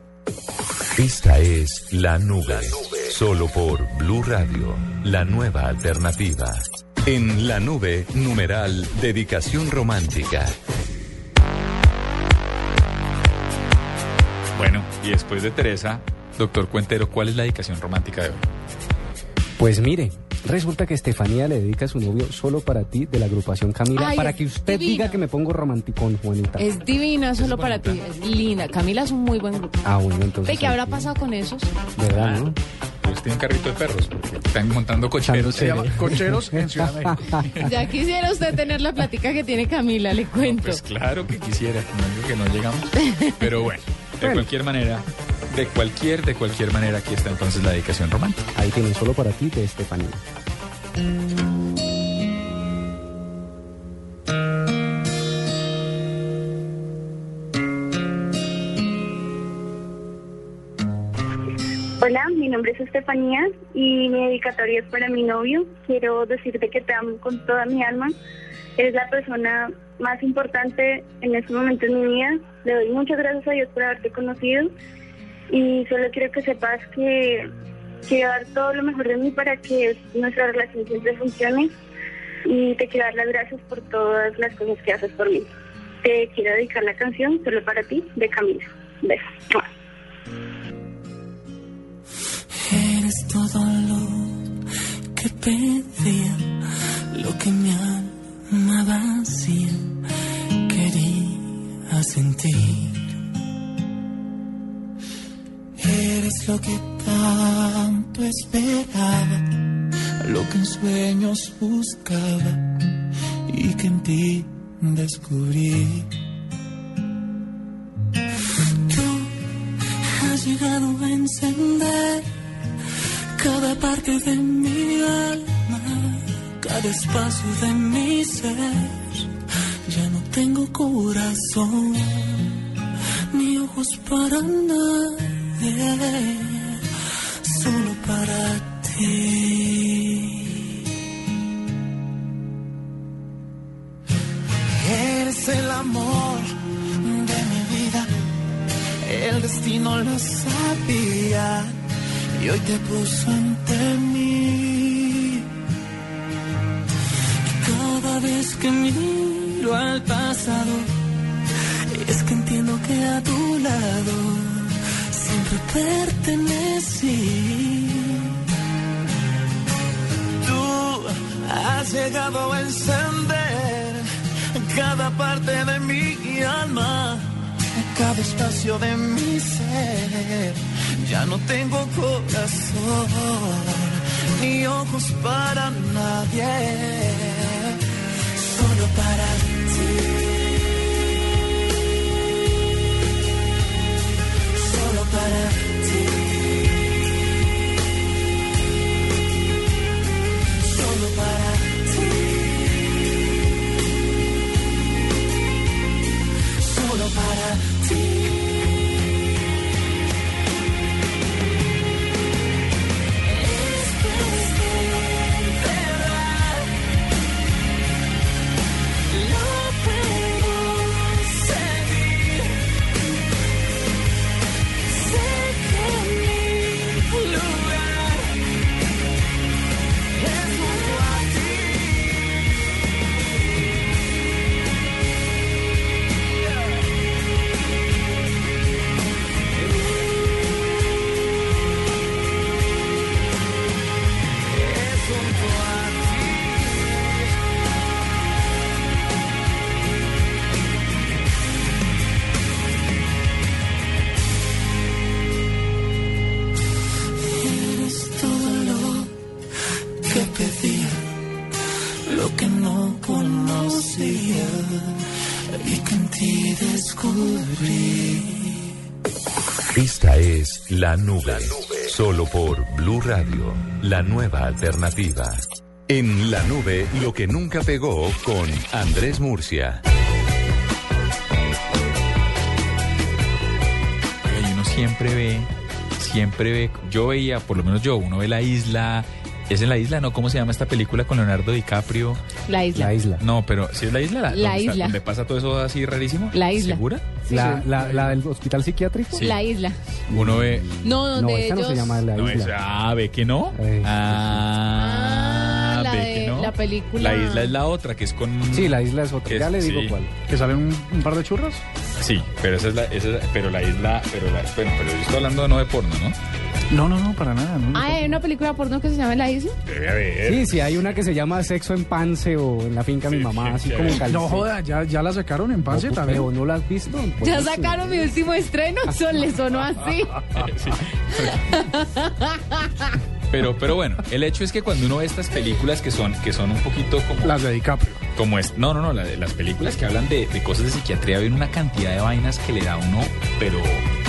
Speaker 7: Esta es La Nube, solo por Blue Radio, la nueva alternativa. En La Nube, numeral Dedicación Romántica.
Speaker 1: Bueno, y después de Teresa, doctor Cuentero, ¿cuál es la dedicación romántica de hoy?
Speaker 2: Pues mire, resulta que Estefanía le dedica a su novio solo para ti de la agrupación Camila,
Speaker 3: Ay,
Speaker 2: para
Speaker 3: es
Speaker 2: que usted
Speaker 3: divino.
Speaker 2: diga que me pongo romanticón, Juanita.
Speaker 3: Es divina solo para ti, es linda. Camila es un muy buen grupo.
Speaker 2: Ah, bueno, entonces.
Speaker 3: ¿De qué habrá pasado con esos?
Speaker 2: ¿Verdad, no?
Speaker 1: Pues tiene un carrito de perros, porque están montando cocheros.
Speaker 4: Se llama Cocheros en Ciudad de México.
Speaker 3: Ya quisiera usted tener la plática que tiene Camila, le cuento.
Speaker 1: Pues claro que quisiera, no digo que no llegamos. Pero bueno, de cualquier manera, de cualquier, de cualquier manera, aquí está entonces la dedicación romántica.
Speaker 2: Ahí tienen solo para ti de Estefanía.
Speaker 12: Hola, mi nombre es Estefanía y mi dedicatoria es para mi novio. Quiero decirte que te amo con toda mi alma. Eres la persona más importante en este momento en mi vida. Le doy muchas gracias a Dios por haberte conocido y solo quiero que sepas que quiero dar todo lo mejor de mí para que nuestra relación siempre funcione y te quiero dar las gracias por todas las cosas que haces por mí. Te quiero dedicar la canción solo para ti de Camila. Besos.
Speaker 22: Eres todo lo que
Speaker 23: pedía lo que mi alma vacía quería sentir. Eres lo que tanto esperaba, lo que en sueños buscaba y que en ti descubrí. Tú has llegado a encender cada parte de mi alma, cada espacio de mi ser. Ya no tengo corazón ni ojos para solo para ti. Eres el amor de mi vida, el destino lo sabía y hoy te puso ante mí. Y cada vez que miro al pasado, es que entiendo que a tu lado pertenecí. Tú has llegado a encender cada parte de mi alma, cada espacio de mi ser. Ya no tengo corazón ni ojos para nadie, solo para ti.
Speaker 7: La Nube, solo por Blue Radio, la nueva alternativa. En La Nube, lo que nunca pegó con Andrés Murcia.
Speaker 1: Y uno siempre ve, siempre ve, yo veía, por lo menos yo, uno ve la isla, es en la isla, ¿no? ¿Cómo se llama esta película con Leonardo DiCaprio?
Speaker 3: La isla.
Speaker 1: No, pero si es la isla,
Speaker 3: La
Speaker 1: donde está-
Speaker 3: isla.
Speaker 1: donde pasa todo eso así rarísimo.
Speaker 3: La isla.
Speaker 1: ¿Segura?
Speaker 2: La, la, la del hospital psiquiátrico.
Speaker 1: Sí.
Speaker 3: La isla.
Speaker 1: Uno ve.
Speaker 3: No, donde
Speaker 2: No, esa no
Speaker 3: ellos...
Speaker 2: se llama la
Speaker 1: No,
Speaker 2: isla.
Speaker 1: esa- ah, ve que no.
Speaker 2: Eh,
Speaker 1: Ah,
Speaker 3: la película-
Speaker 1: La isla es la otra, que es con.
Speaker 2: Sí, la isla es otra.
Speaker 1: que
Speaker 2: Ya le digo
Speaker 1: sí.
Speaker 2: cuál.
Speaker 4: ¿Que salen un, un par de churros?
Speaker 1: Sí, pero esa es la, esa es- pero la isla, pero la, bueno, pero yo estoy hablando no de porno, ¿no?
Speaker 4: No, no, no, para nada. No,
Speaker 3: Ah, hay una película porno que se llama La Isla.
Speaker 1: Debe haber.
Speaker 2: Sí, sí, hay una que se llama Sexo en Pance o en la finca de mi mamá, así
Speaker 1: sí,
Speaker 2: como
Speaker 1: sí.
Speaker 2: calce.
Speaker 4: No joda, ya, ya la sacaron en pase
Speaker 2: No,
Speaker 4: también.
Speaker 2: pero ¿no la has visto?
Speaker 3: Ya
Speaker 2: Buenísimo.
Speaker 3: sacaron mi último estreno, eso le sonó así.
Speaker 1: Pero, pero bueno, el hecho es que cuando uno ve estas películas que son, que son un poquito como,
Speaker 4: Las de DiCaprio.
Speaker 1: como es, no, no, no, la de- las películas que hablan de, de cosas de psiquiatría ven una cantidad de vainas que le da a uno, pero,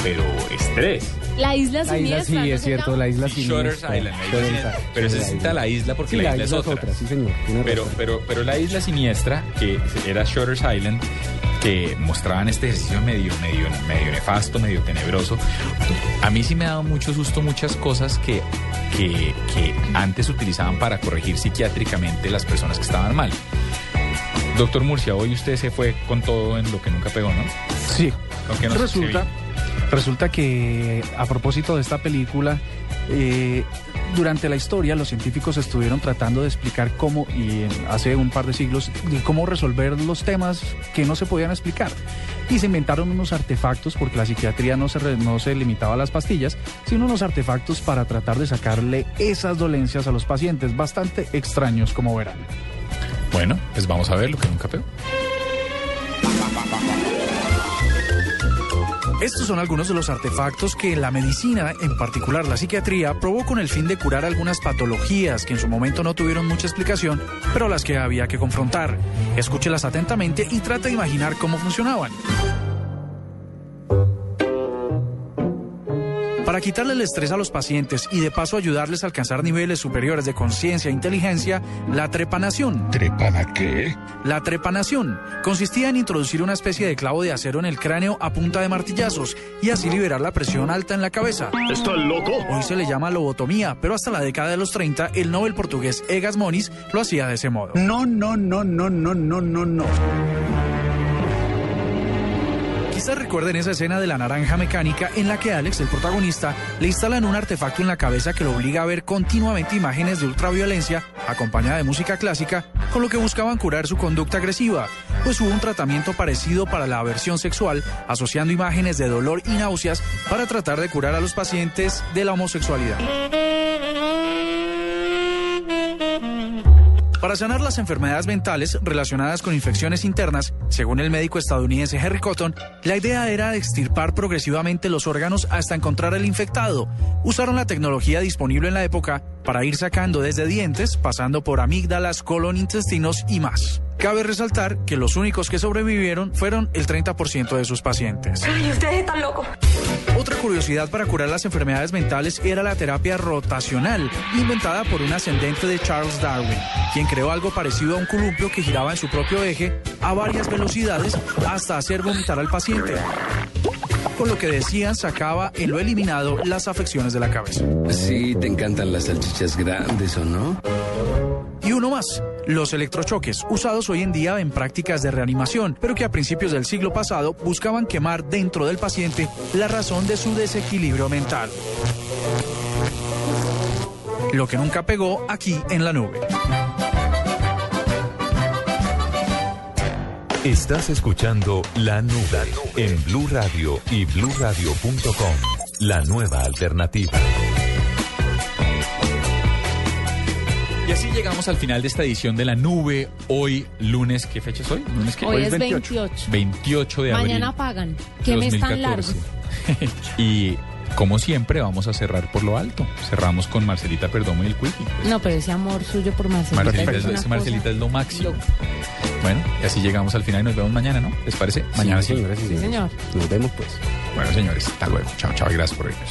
Speaker 1: pero estrés.
Speaker 3: La isla
Speaker 2: La isla
Speaker 3: siniestra.
Speaker 2: sí,
Speaker 3: ¿no
Speaker 2: es cierto, la isla
Speaker 1: Sí,
Speaker 2: siniestra.
Speaker 1: Shutter's Island, pero se cita la isla porque
Speaker 2: Sí,
Speaker 1: la isla es otra.
Speaker 2: sí señor.
Speaker 1: Pero, pero, pero la isla siniestra, que era Shutter's Island, que mostraban este ejercicio medio, medio, medio nefasto, medio tenebroso. A mí sí me ha dado mucho susto muchas cosas que, que, que antes utilizaban para corregir psiquiátricamente las personas que estaban mal. Doctor Murcia, hoy usted se fue con todo en lo que nunca pegó, ¿no?
Speaker 4: Sí.
Speaker 1: ¿Con qué nos
Speaker 4: Resulta, Resulta que a propósito de esta película, eh, durante la historia los científicos estuvieron tratando de explicar cómo, y hace un par de siglos, cómo resolver los temas que no se podían explicar. Y se inventaron unos artefactos, porque la psiquiatría no se, no se limitaba a las pastillas, sino unos artefactos para tratar de sacarle esas dolencias a los pacientes, bastante extraños como verán.
Speaker 1: Bueno, pues vamos a ver lo que nunca pegó.
Speaker 4: Estos son algunos de los artefactos que la medicina, en particular la psiquiatría, probó con el fin de curar algunas patologías que en su momento no tuvieron mucha explicación, pero las que había que confrontar. Escúchelas atentamente y trate de imaginar cómo funcionaban. Para quitarle el estrés a los pacientes y de paso ayudarles a alcanzar niveles superiores de conciencia e inteligencia, la trepanación. ¿Trepana qué? La trepanación consistía en introducir una especie de clavo de acero en el cráneo a punta de martillazos y así liberar la presión alta en la cabeza.
Speaker 18: ¿Estás loco?
Speaker 4: Hoy se le llama lobotomía, pero hasta la década de los 30 el Nobel portugués Egas Moniz lo hacía de ese modo.
Speaker 24: No, no, no, no, no, no, no, no.
Speaker 4: Quizás recuerden esa escena de la naranja mecánica en la que Alex, el protagonista, le instalan un artefacto en la cabeza que lo obliga a ver continuamente imágenes de ultraviolencia acompañada de música clásica, con lo que buscaban curar su conducta agresiva, pues hubo un tratamiento parecido para la aversión sexual, asociando imágenes de dolor y náuseas para tratar de curar a los pacientes de la homosexualidad. Para sanar las enfermedades mentales relacionadas con infecciones internas, según el médico estadounidense Henry Cotton, la idea era extirpar progresivamente los órganos hasta encontrar el infectado. Usaron la tecnología disponible en la época para ir sacando desde dientes, pasando por amígdalas, colon, intestinos y más. Cabe resaltar que los únicos que sobrevivieron fueron el 30% de sus pacientes.
Speaker 25: Ay, ustedes están locos.
Speaker 4: Otra curiosidad para curar las enfermedades mentales era la terapia rotacional, inventada por un ascendente de Charles Darwin, quien creó algo parecido a un columpio que giraba en su propio eje a varias velocidades hasta hacer vomitar al paciente. Con lo que decían sacaba en lo eliminado las afecciones de la cabeza.
Speaker 26: Sí, te encantan las salchichas grandes, ¿o no?
Speaker 4: Y uno más, los electrochoques, usados hoy en día en prácticas de reanimación, pero que a principios del siglo pasado buscaban quemar dentro del paciente la razón de su desequilibrio mental. Lo que nunca pegó aquí en la nube.
Speaker 7: Estás escuchando La Nube en Blue Radio y bluradio.com. La nueva alternativa.
Speaker 1: Y así llegamos al final de esta edición de La Nube. Hoy, lunes, ¿qué fecha es hoy? ¿Lunes qué?
Speaker 3: Hoy es 28.
Speaker 1: 28 de abril.
Speaker 3: Mañana pagan. ¿Qué mes tan largo?
Speaker 1: 2014. y como siempre, vamos a cerrar por lo alto. Cerramos con Marcelita Perdomo y el Quickie.
Speaker 3: No, pero ese amor suyo por Marcelita,
Speaker 1: Marcelita,
Speaker 3: es
Speaker 1: Marcelita es lo máximo. Bueno, y así llegamos al final y nos vemos mañana, ¿no? ¿Les parece? Mañana sí.
Speaker 2: sí,
Speaker 3: señor.
Speaker 2: Nos vemos pues.
Speaker 1: Bueno, señores, hasta luego. Chao, chao y gracias por vernos.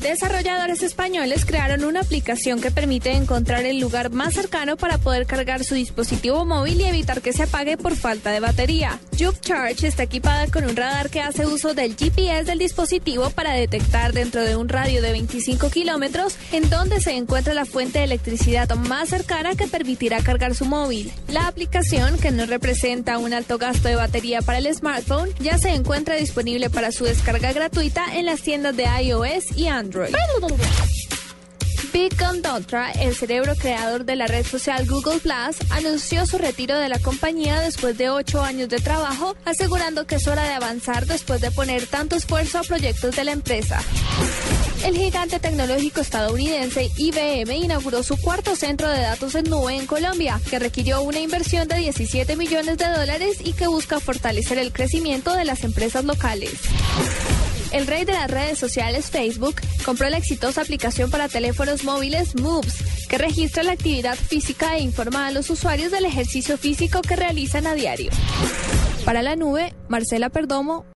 Speaker 27: Desarrolladores españoles crearon una aplicación que permite encontrar el lugar más cercano para poder cargar su dispositivo móvil y evitar que se apague por falta de batería. Juke Charge está equipada con un radar que hace uso del GPS del dispositivo para detectar dentro de un radio de 25 kilómetros en donde se encuentra la fuente de electricidad más cercana que permitirá cargar su móvil. La aplicación, que no representa un alto gasto de batería para el smartphone, ya se encuentra disponible para su descarga gratuita en las tiendas de iOS y Android. Beacon Dotra, el cerebro creador de la red social Google Plus, anunció su retiro de la compañía después de ocho años de trabajo, asegurando que es hora de avanzar después de poner tanto esfuerzo a proyectos de la empresa. El gigante tecnológico estadounidense IBM inauguró su cuarto centro de datos en nube en Colombia, que requirió una inversión de 17 millones de dólares y que busca fortalecer el crecimiento de las empresas locales. El rey de las redes sociales, Facebook, compró la exitosa aplicación para teléfonos móviles Moves, que registra la actividad física e informa a los usuarios del ejercicio físico que realizan a diario. Para la nube, Marcela Perdomo,